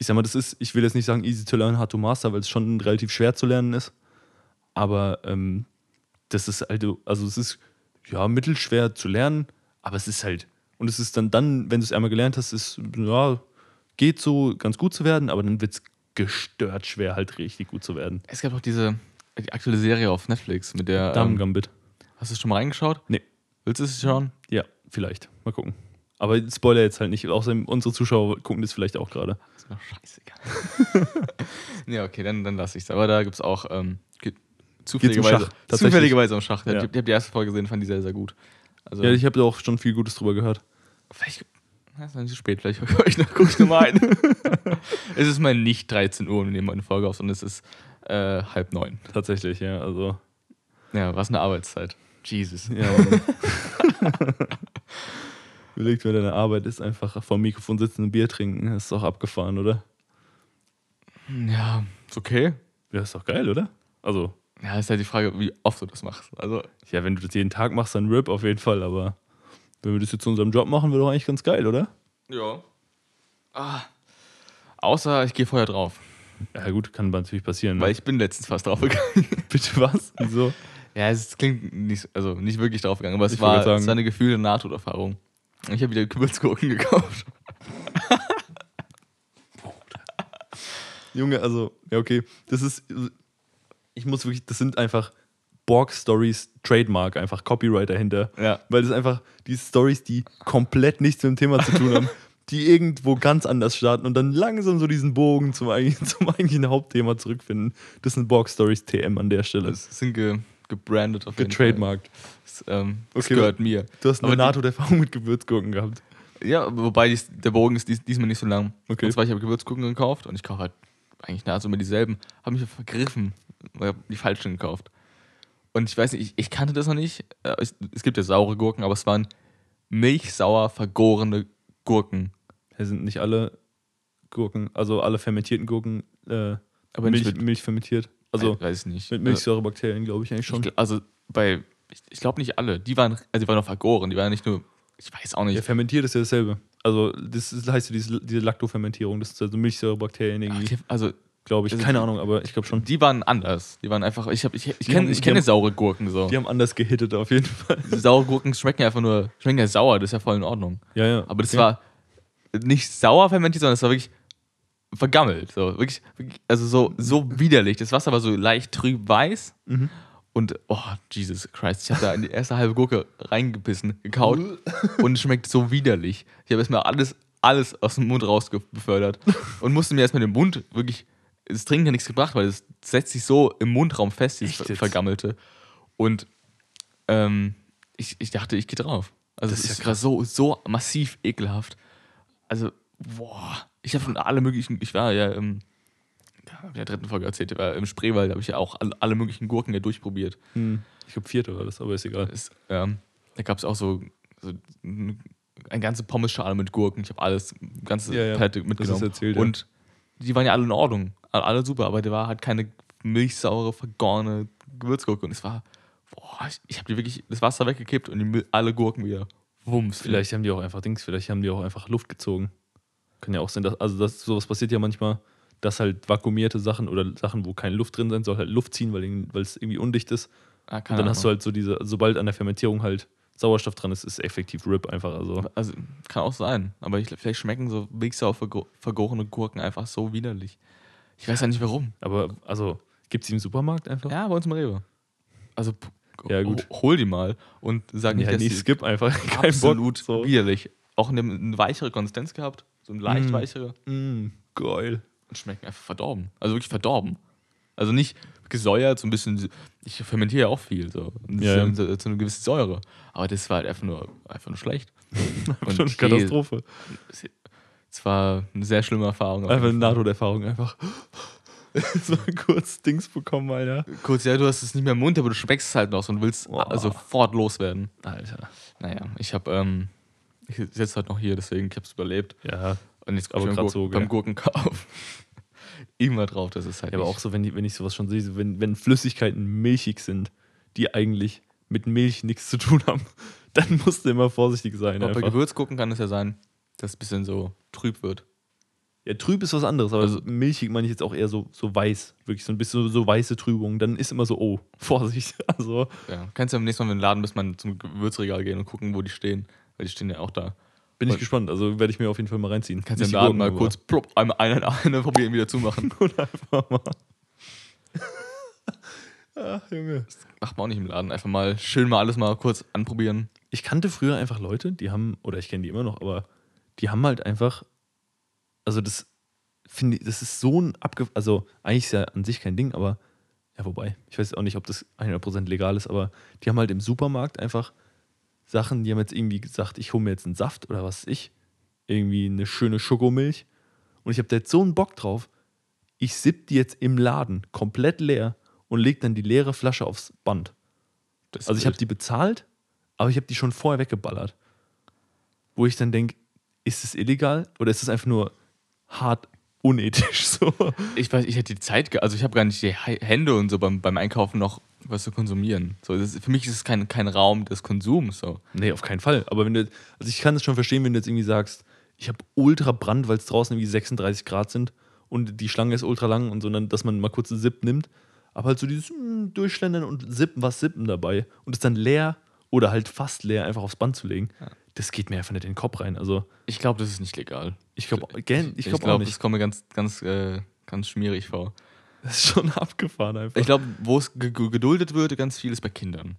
ich sag mal, das ist, ich will jetzt nicht sagen easy to learn, hard to master, weil es schon relativ schwer zu lernen ist. Aber ähm, das ist halt, also es ist ja mittelschwer zu lernen, aber es ist halt, und es ist dann, dann wenn du es einmal gelernt hast, ist, ja, geht so ganz gut zu werden, aber dann wird es gestört schwer, halt richtig gut zu werden. Es gab auch diese die aktuelle Serie auf Netflix mit der. Damen Ähm, Gambit. hast du schon mal reingeschaut? Nee. Willst du es schauen? Ja, vielleicht. Mal gucken. Aber Spoiler jetzt halt nicht. Außerdem unsere Zuschauer gucken das vielleicht auch gerade. Ist mir doch scheißegal. ja, okay, dann, dann lasse ich es. Aber da gibt es auch ähm, ge- zufälligerweise, Schach, zufälligerweise um Schach. Ja. Ich habe hab die erste Folge gesehen, fand die sehr, sehr gut. Also, Ja, ich habe da auch schon viel Gutes drüber gehört. vielleicht, na, ist noch nicht so spät, vielleicht gucke ich noch, guck ich noch mal ein. es ist mal nicht 13 Uhr und wir nehmen eine Folge auf, sondern es ist äh, halb neun. Tatsächlich, ja. Also, Ja, was eine Arbeitszeit. Jesus. ja. Überlegt, wer deine Arbeit ist, einfach vor dem Mikrofon sitzen und Bier trinken. Das ist doch abgefahren, oder? Ja, ist okay. Ja, ist doch geil, oder? Also, Ja, ist halt die Frage, wie oft du das machst. Also, ja, wenn du das jeden Tag machst, dann RIP auf jeden Fall, aber wenn wir das jetzt zu unserem Job machen, wäre doch eigentlich ganz geil, oder? ja. Ah. Außer ich gehe vorher drauf. Ja, gut, kann natürlich passieren. Ne? Weil ich bin letztens fast draufgegangen. Bitte was? Wieso? Ja, es klingt nicht, also nicht wirklich draufgegangen, aber es Ich war, gerade es sagen- war eine gefühlte Nahtoderfahrung. Ich habe wieder Gewürzgurken gekauft. Junge, also, ja, okay. Das ist, ich muss wirklich, das sind einfach Borg Stories Trademark, einfach Copyright dahinter. Ja. Weil das einfach die Stories, die komplett nichts mit dem Thema zu tun haben, die irgendwo ganz anders starten und dann langsam so diesen Bogen zum, eigentlichen- zum eigentlichen Hauptthema zurückfinden. Das sind Borg Stories TM an der Stelle. Das sind ge, gebrandet auf jeden Fall. Das, ähm, das Okay, gehört mir. Du hast eine NATO-Erfahrung mit Gewürzgurken gehabt. Ja, wobei dies, der Bogen ist dies, diesmal nicht so lang. Okay. Und zwar, ich habe Gewürzgurken gekauft und ich kaufe halt eigentlich nahezu immer dieselben. Habe mich vergriffen. Ich habe die falschen gekauft. Und ich weiß nicht, ich, ich kannte das noch nicht. Äh, Es, gibt ja saure Gurken, aber es waren milchsauer vergorene Gurken. Hier sind nicht alle Gurken, also alle fermentierten Gurken, äh, Aber Milch, mit- Milch fermentiert. Also weiß ich nicht. mit Milchsäurebakterien, glaube ich eigentlich Ich, schon. gl- also bei, ich, ich glaube nicht alle. Die waren, also die waren noch vergoren. Die waren nicht nur, ich weiß auch nicht. Ja, fermentiert ist ja dasselbe. Also, das ist, heißt ja diese, diese Laktofermentierung, das ist also Milchsäurebakterien Ach, irgendwie. die, also glaube ich. Also Keine Ahnung, aber ich glaube schon. Die waren anders. Die waren einfach, ich, hab, ich, ich kenne kenn saure Gurken so. Die haben anders gehittet auf jeden Fall. Saure Gurken schmecken einfach nur, schmecken ja sauer, das ist ja voll in Ordnung. Ja, ja. Aber das Okay. war nicht sauer fermentiert, sondern es war wirklich vergammelt. So, wirklich, wirklich- also so, so widerlich. Das Wasser war so leicht trüb weiß. Mhm. Und, oh, Jesus Christ, ich habe da in die erste halbe Gurke reingebissen, gekaut und es schmeckt so widerlich. Ich habe erstmal alles, alles aus dem Mund rausbefördert und musste mir erstmal den Mund wirklich, das Trinken hat nichts gebracht, weil es setzt sich so im Mundraum fest, dieses Echt? Vergammelte. Und ähm, ich, ich dachte, ich gehe drauf. Also Das es ist ja ja so, so massiv ekelhaft. Also, boah, ich habe schon alle möglichen, ich war ja im, ja, in der dritten Folge erzählt, war im Spreewald, habe ich ja auch alle, möglichen Gurken ja durchprobiert. Hm, Ich glaube, vierte war das, aber ist egal. Es, ähm, da gab es auch so, so eine ganze Pommesschale mit Gurken. Ich habe alles, ganze Ja, ja, Palette mitgenommen. erzählt, ja. Und die waren ja alle in Ordnung, alle, super, aber da war halt keine milchsaure, vergorene Gewürzgurke. Und es war, boah, ich, ich habe die wirklich das Wasser weggekippt und die, alle Gurken wieder wumms. Vielleicht haben die auch einfach Dings, vielleicht haben die auch einfach Luft gezogen. Kann ja auch sein, dass, also das, sowas passiert ja manchmal, dass halt vakuumierte Sachen oder Sachen, wo keine Luft drin sein soll, halt Luft ziehen, weil, es irgendwie undicht ist. Ah, Und keine dann hast du Ahnung. halt so diese, sobald an der Fermentierung halt Sauerstoff dran ist, ist effektiv RIP einfach. Also Also, kann auch sein. Aber ich, vielleicht schmecken so milchsauer vergo vergorene Gurken einfach so widerlich. Ich weiß ja nicht warum. Aber also, gibt es die im Supermarkt einfach? Ja, bei uns im Rewe. Also, Ja, gut. ho- hol die mal und sag Nee, nicht, halt dass die skip einfach. Kein Bock. absolut So. widerlich. Auch eine, eine weichere Konsistenz gehabt, so eine leicht Mm. weichere Mm, geil. Und schmecken einfach verdorben. Also wirklich verdorben. Also nicht gesäuert, so ein bisschen. Ich fermentiere ja auch viel, so. Ja, ja. so, so eine gewisse Säure. Aber das war halt einfach nur, einfach nur schlecht. Und Schon eine Katastrophe. Es war eine sehr schlimme Erfahrung. Einfach eine. Nahtoderfahrung einfach. so kurz Dings bekommen, Alter. Kurz, ja, du hast es nicht mehr im Mund, aber du schmeckst es halt noch und willst Boah. sofort loswerden. Alter. Naja, ich habe, ähm, ich sitze halt noch hier, deswegen, ich habe es überlebt. Ja. Und jetzt Aber ich beim, so, beim Gurkenkauf immer drauf, das ist halt Ja, aber auch so, wenn, die, wenn ich sowas schon sehe, so wenn, wenn Flüssigkeiten milchig sind, die eigentlich mit Milch nichts zu tun haben, dann musst du immer vorsichtig sein. Aber bei. Gewürzgurken kann es ja sein, dass es ein bisschen so trüb wird. Ja, trüb ist was anderes, aber Also- milchig meine ich jetzt auch eher so, so weiß. Wirklich so ein bisschen so, so weiße Trübung. Dann ist immer so, oh, Vorsicht. Also, Ja. Kannst du am nächsten Mal, wenn du in den Laden bist, mal zum Gewürzregal gehen und gucken, wo die stehen. Weil die stehen ja auch da. Bin ich gespannt. Also werde ich mir auf jeden Fall mal reinziehen. Kannst du die Laden mal aber- kurz plopp, einmal eine, eine probieren, wieder zumachen. Und einfach mal. Ach, Junge. Macht man auch nicht im Laden. Einfach mal schön mal alles mal kurz anprobieren. Ich kannte früher einfach Leute, die haben, oder ich kenne die immer noch, aber die haben halt einfach, also das finde ich, das ist so ein abge, also eigentlich ist ja an sich kein Ding, aber ja, wobei, ich weiß auch nicht, ob das 100% legal ist, aber die haben halt im Supermarkt einfach Sachen, die haben jetzt irgendwie gesagt, ich hole mir jetzt einen Saft oder was weiß ich, irgendwie eine schöne Schokomilch und ich habe da jetzt so einen Bock drauf, ich sipp die jetzt im Laden komplett leer und leg dann die leere Flasche aufs Band. Das Also ich habe die bezahlt, aber ich habe die schon vorher weggeballert. Wo ich dann denke, ist es illegal oder ist es einfach nur hart unethisch so? Ich weiß, ich hätte die Zeit, also ich habe gar nicht die Hände und so beim, beim Einkaufen noch was zu konsumieren. So, das ist, für mich ist es kein, kein Raum des Konsums. So. Nee, auf keinen Fall. Aber wenn du, also ich kann es schon verstehen, wenn du jetzt irgendwie sagst, ich habe ultra Brand, weil es draußen irgendwie 36 Grad sind und die Schlange ist ultra lang und so, dann, dass man mal kurz einen Sip nimmt. Aber halt so dieses mm, Durchschlendern und Sippen, was Sippen dabei und es dann leer oder halt fast leer einfach aufs Band zu legen, das geht mir einfach nicht in den Kopf rein. Also Ich glaube, das ist nicht legal. ich glaube ich glaub, Ich auch glaube, nicht. das kommt mir ganz, ganz, äh, ganz schmierig vor. Das ist schon abgefahren einfach. Ich glaube, wo es ge ge- geduldet wird, ganz viel ist bei Kindern.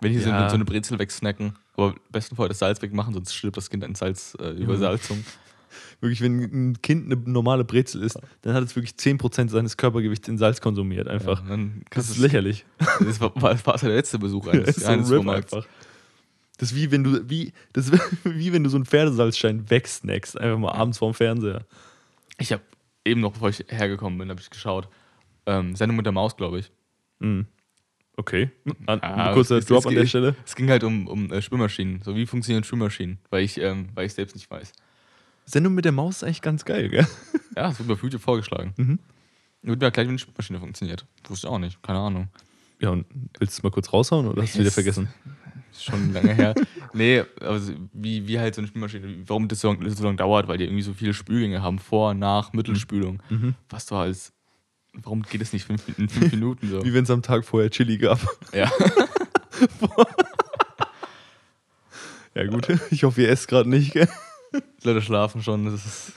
Wenn die so, Ja. eine, so eine Brezel wegsnacken, aber besten vorher das Salz wegmachen, sonst stirbt das Kind an Salzübersalzung. wirklich, wenn ein Kind eine normale Brezel isst, dann hat es wirklich 10% seines Körpergewichts in Salz konsumiert. Einfach. Ja, das ist lächerlich. Das war, war, war der letzte Besuch Das eines, ein eines einfach. Das ist wie wenn du, wie, das wie wenn du so einen Pferdesalzstein wegsnackst, einfach mal abends vorm Fernseher. Ich habe eben noch, bevor ich hergekommen bin, habe ich geschaut. Ähm, Sendung mit der Maus, glaube ich. Mhm. Okay. An, Ah, kurzer es- es- Drop es an der Stelle. Es ging halt um, um äh, Spülmaschinen. So, wie funktionieren Spülmaschinen? Weil ich, ähm, weil ich selbst nicht weiß. Sendung mit der Maus ist eigentlich ganz geil, gell? Ja, es wurde bei YouTube vorgeschlagen. Mhm. Wird mir erklärt, wie eine Spülmaschine funktioniert. Wusste ich auch nicht. Keine Ahnung. Ja, und willst du es mal kurz raushauen oder hast du wieder Yes. vergessen? Schon lange her. nee, also wie, wie halt so eine Spülmaschine, warum das so, so lange dauert, weil die irgendwie so viele Spülgänge haben, vor, nach, Mittelspülung. Mhm. Was du als Warum geht es nicht fünf, in fünf Minuten so? Wie wenn es am Tag vorher Chili gab. Ja. Ja, gut. Ich hoffe, ihr esst gerade nicht, gell? Die Leute schlafen schon. Das ist,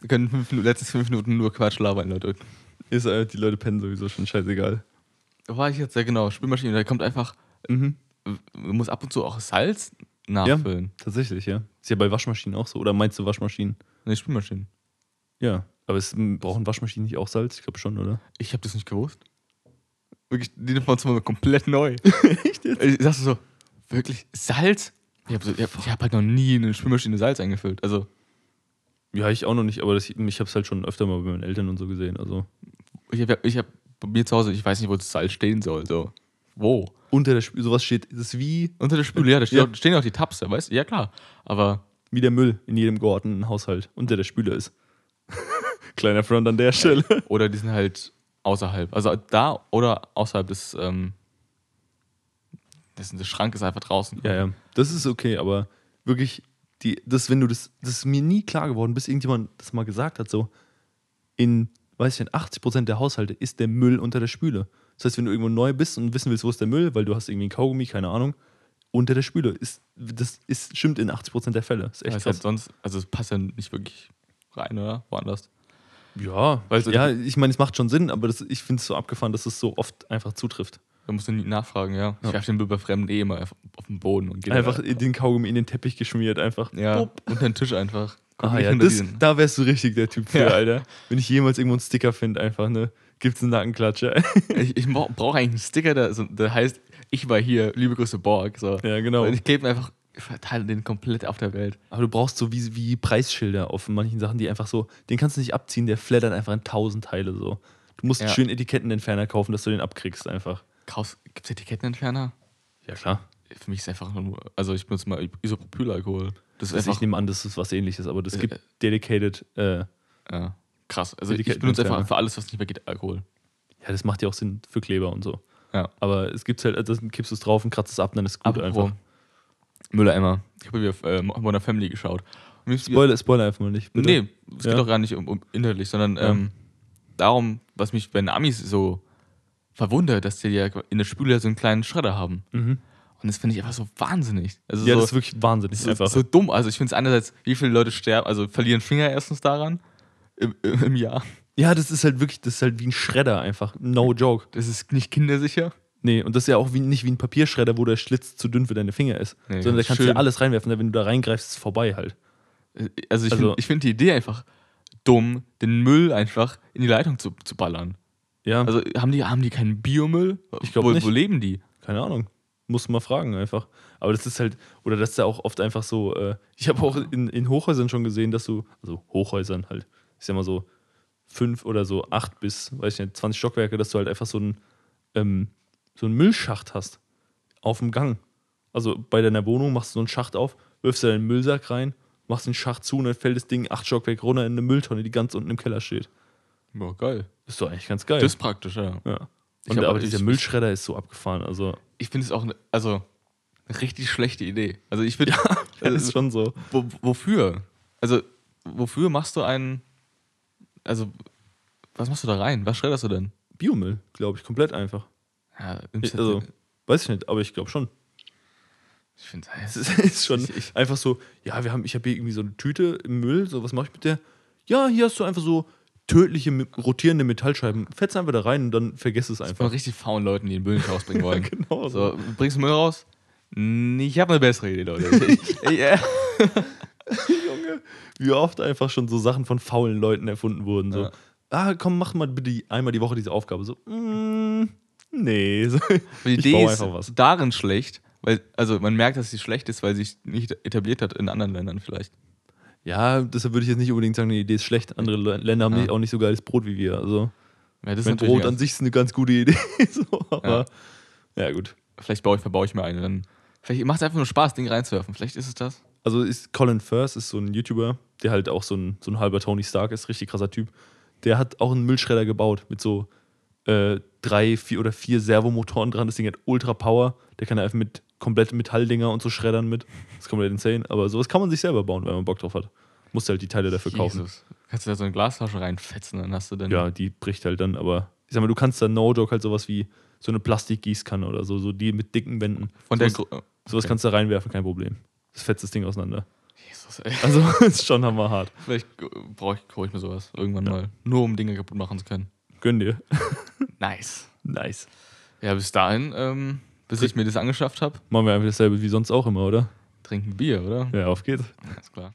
wir können fünf, letztes fünf Minuten nur Quatsch labern, Leute. Ist, äh, die Leute pennen sowieso schon scheißegal. Da war ich jetzt, ja genau, Spülmaschine, da kommt einfach, Mhm. man muss ab und zu auch Salz Ja, nachfüllen. tatsächlich, ja. Ist ja bei Waschmaschinen auch so. Oder meinst du Waschmaschinen? Nee, Spülmaschinen. Ja. Aber es m, brauchen Waschmaschinen nicht auch Salz? Ich glaube schon, oder? Ich habe das nicht gewusst. Wirklich, die nimmt man uns mal komplett neu. Echt jetzt? Ich sagst du so, wirklich Salz? Ich habe so, ich hab, ich hab halt noch nie in eine Spülmaschine Salz eingefüllt. Also, Ja, ich auch noch nicht, aber das, ich habe es halt schon öfter mal bei meinen Eltern und so gesehen. Also ich habe ich hab bei mir zu Hause, ich weiß nicht, wo das Salz stehen soll. So. Wo? unter der Spül, sowas steht, das ist wie, Unter der Spüle, ja, da Ja. Auch, stehen auch die Tabs, da, weißt du? Ja, klar. Aber wie der Müll in jedem geordneten Haushalt unter der Spüle ist. Kleiner Front an der Stelle. Oder die sind halt außerhalb. Also da oder außerhalb des, ähm, des, des Schrankes einfach draußen. Ja, ja, das ist okay, aber wirklich, die, das, wenn du das, das ist mir nie klar geworden, bis irgendjemand das mal gesagt hat, so, in, weiß ich nicht, 80% der Haushalte ist der Müll unter der Spüle. Das heißt, wenn du irgendwo neu bist und wissen willst, wo ist der Müll, weil du hast irgendwie ein Kaugummi, keine Ahnung, unter der Spüle. Ist, das ist, stimmt in 80% der Fälle. Ist echt halt krass. sonst, also es passt ja nicht wirklich rein, oder? Woanders. Ja, Weil- ja, ich meine, es macht schon Sinn, aber das, ich finde es so abgefahren, dass es so oft einfach zutrifft. Da musst du nie nachfragen, ja. Ich Ja. werfe den Müll bei Fremden eh immer auf, auf den Boden und geht Einfach den Kaugummi in den Teppich geschmiert, einfach. Ja, Bupp. unter den Tisch einfach. Guck Ah, ja, das, diesen- da wärst du richtig der Typ für, Ja. Alter. Wenn ich jemals irgendwo einen Sticker finde, einfach, ne, gibt's einen Nackenklatscher. Ich, ich brauche brauch eigentlich einen Sticker, der, der heißt, ich war hier, liebe Grüße Borg. So. ja, genau. Und ich klebe einfach, verteile den komplett auf der Welt. Aber du brauchst so wie, wie Preisschilder auf manchen Sachen, die einfach so, den kannst du nicht abziehen, der flattert einfach in tausend Teile so. Du musst Ja. einen schönen Etikettenentferner kaufen, dass du den abkriegst einfach. Gibt es Etikettenentferner? Ja, klar. Für mich ist einfach nur, also ich benutze mal Isopropylalkohol. Das ist Also ich nehme an, das ist was ähnliches, aber das Äh, gibt dedicated, äh, ja, ja, krass. Also ich benutze einfach für alles, was nicht mehr geht, Alkohol. das macht ja auch Sinn für Kleber und so. Ja. Aber es gibt halt, also dann kippst du es drauf und kratzt es ab, dann ist es gut Apropos einfach. Müller-Emma. Ich habe wieder äh, Modern Family geschaut. Spoiler, Spoiler einfach mal nicht. bitte. Nee, es Ja. geht doch gar nicht um, um inhaltlich, sondern Ja. ähm, darum, was mich bei den Amis so verwundert, dass die ja in der Spüle so einen kleinen Schredder haben. Mhm. Und das finde ich einfach so wahnsinnig. Also Ja, so, das ist wirklich wahnsinnig. so, einfach. so dumm. Also ich finde es einerseits, wie viele Leute sterben, also verlieren Finger erstens daran im im Jahr. Ja, das ist halt wirklich, das ist halt wie ein Schredder einfach. No joke. Das ist nicht kindersicher. Nee, und das ist ja auch wie, nicht wie ein Papierschredder, wo der Schlitz zu dünn für deine Finger ist. Nee, sondern da kannst du schön. ja alles reinwerfen, wenn du da reingreifst, ist es vorbei halt. Also ich Also- finde find die Idee einfach dumm, den Müll einfach in die Leitung zu, zu ballern. Ja, Also haben die, haben die keinen Biomüll? Ich glaub wo, nicht. Wo leben die? keine Ahnung. Muss mal fragen einfach. Aber das ist halt, oder das ist ja auch oft einfach so, äh, ich habe auch in, in Hochhäusern schon gesehen, dass du, also Hochhäusern halt, ich sag mal so fünf oder so acht bis, weiß ich nicht, 20 Stockwerke, dass du halt einfach so einen, ähm, so einen Müllschacht hast. Auf dem Gang. Also bei deiner Wohnung machst du so einen Schacht auf, wirfst da deinen Müllsack rein, machst den Schacht zu und dann fällt das Ding acht Stockwerke runter in eine Mülltonne, die ganz unten im Keller steht. Boah, geil. Das ist doch eigentlich ganz geil. Das ist praktisch, ja. ja. Und, hab- aber dieser ich- Müllschredder ist so abgefahren. Also, Ich finde es auch, ne, also, eine richtig schlechte Idee. Also ich finde, das ist schon so. wo, wofür? Also, wofür machst du einen, also, was machst du da rein? Was schredderst du denn? Biomüll, glaube ich, komplett einfach. Ja, Ich, also, weiß ich nicht, aber ich glaube schon. ich finde Es ist, ist schon Ich- ich- einfach so, ja, wir haben, ich habe hier irgendwie so eine Tüte im Müll, so, was mache ich mit der? Ja, hier hast du einfach so tödliche, rotierende Metallscheiben. Fetz einfach da rein und dann vergiss es einfach. richtig faulen Leuten, die den Müll nicht rausbringen wollen. genau so. Bringst du Müll raus? Hm, Ich habe eine bessere Idee, Leute. Ich, äh, Junge, wie oft einfach schon so Sachen von faulen Leuten erfunden wurden. So, Ja. ah, komm, mach mal bitte einmal die Woche diese Aufgabe. So, mm, nee. So, die ich Idee ist was. darin schlecht, weil, also man merkt, dass sie schlecht ist, weil sie sich nicht etabliert hat in anderen Ländern vielleicht. Ja, deshalb würde ich jetzt nicht unbedingt sagen, die Idee ist schlecht. Andere Länder haben Ja. nicht, auch nicht so geiles Brot wie wir. Also, Ja, das ist mein Brot an sich ist eine ganz gute Idee. so, aber, ja. gut. Vielleicht baue ich, verbaue ich mir eine. Dann, vielleicht macht es einfach nur Spaß, Ding reinzuwerfen. Vielleicht ist es das. Also ist Colin Firth ist so ein YouTuber, der halt auch so ein, so ein halber Tony Stark ist, richtig krasser Typ. Der hat auch einen Müllschredder gebaut mit so äh, drei, vier oder vier Servomotoren dran. Das Ding hat Ultra Power. Der kann einfach mit komplett Metalldinger und so schreddern mit. Das ist komplett insane. Aber sowas kann man sich selber bauen, wenn man Bock drauf hat. Musst halt die Teile dafür kaufen. Jesus. Kannst du da so eine Glasflasche reinfetzen, dann hast du dann. Ja, die bricht halt dann, aber ich sag mal, du kannst da No-Joke halt sowas wie so eine Plastikgießkanne oder so, so die mit dicken Wänden. Von der. sowas, sowas okay. kannst du da reinwerfen, kein Problem. Das fetzt das Ding auseinander. Jesus, ey. Also ist schon hammerhart. Vielleicht brauche ich, ich mir sowas irgendwann Ja. mal. Nur um Dinge kaputt machen zu können. Gönn dir. Nice. Nice. Ja, bis dahin, ähm, bis ich mir das angeschafft habe, Machen wir einfach dasselbe wie sonst auch immer, oder? trinken Bier, oder? Ja, auf geht's. Alles klar.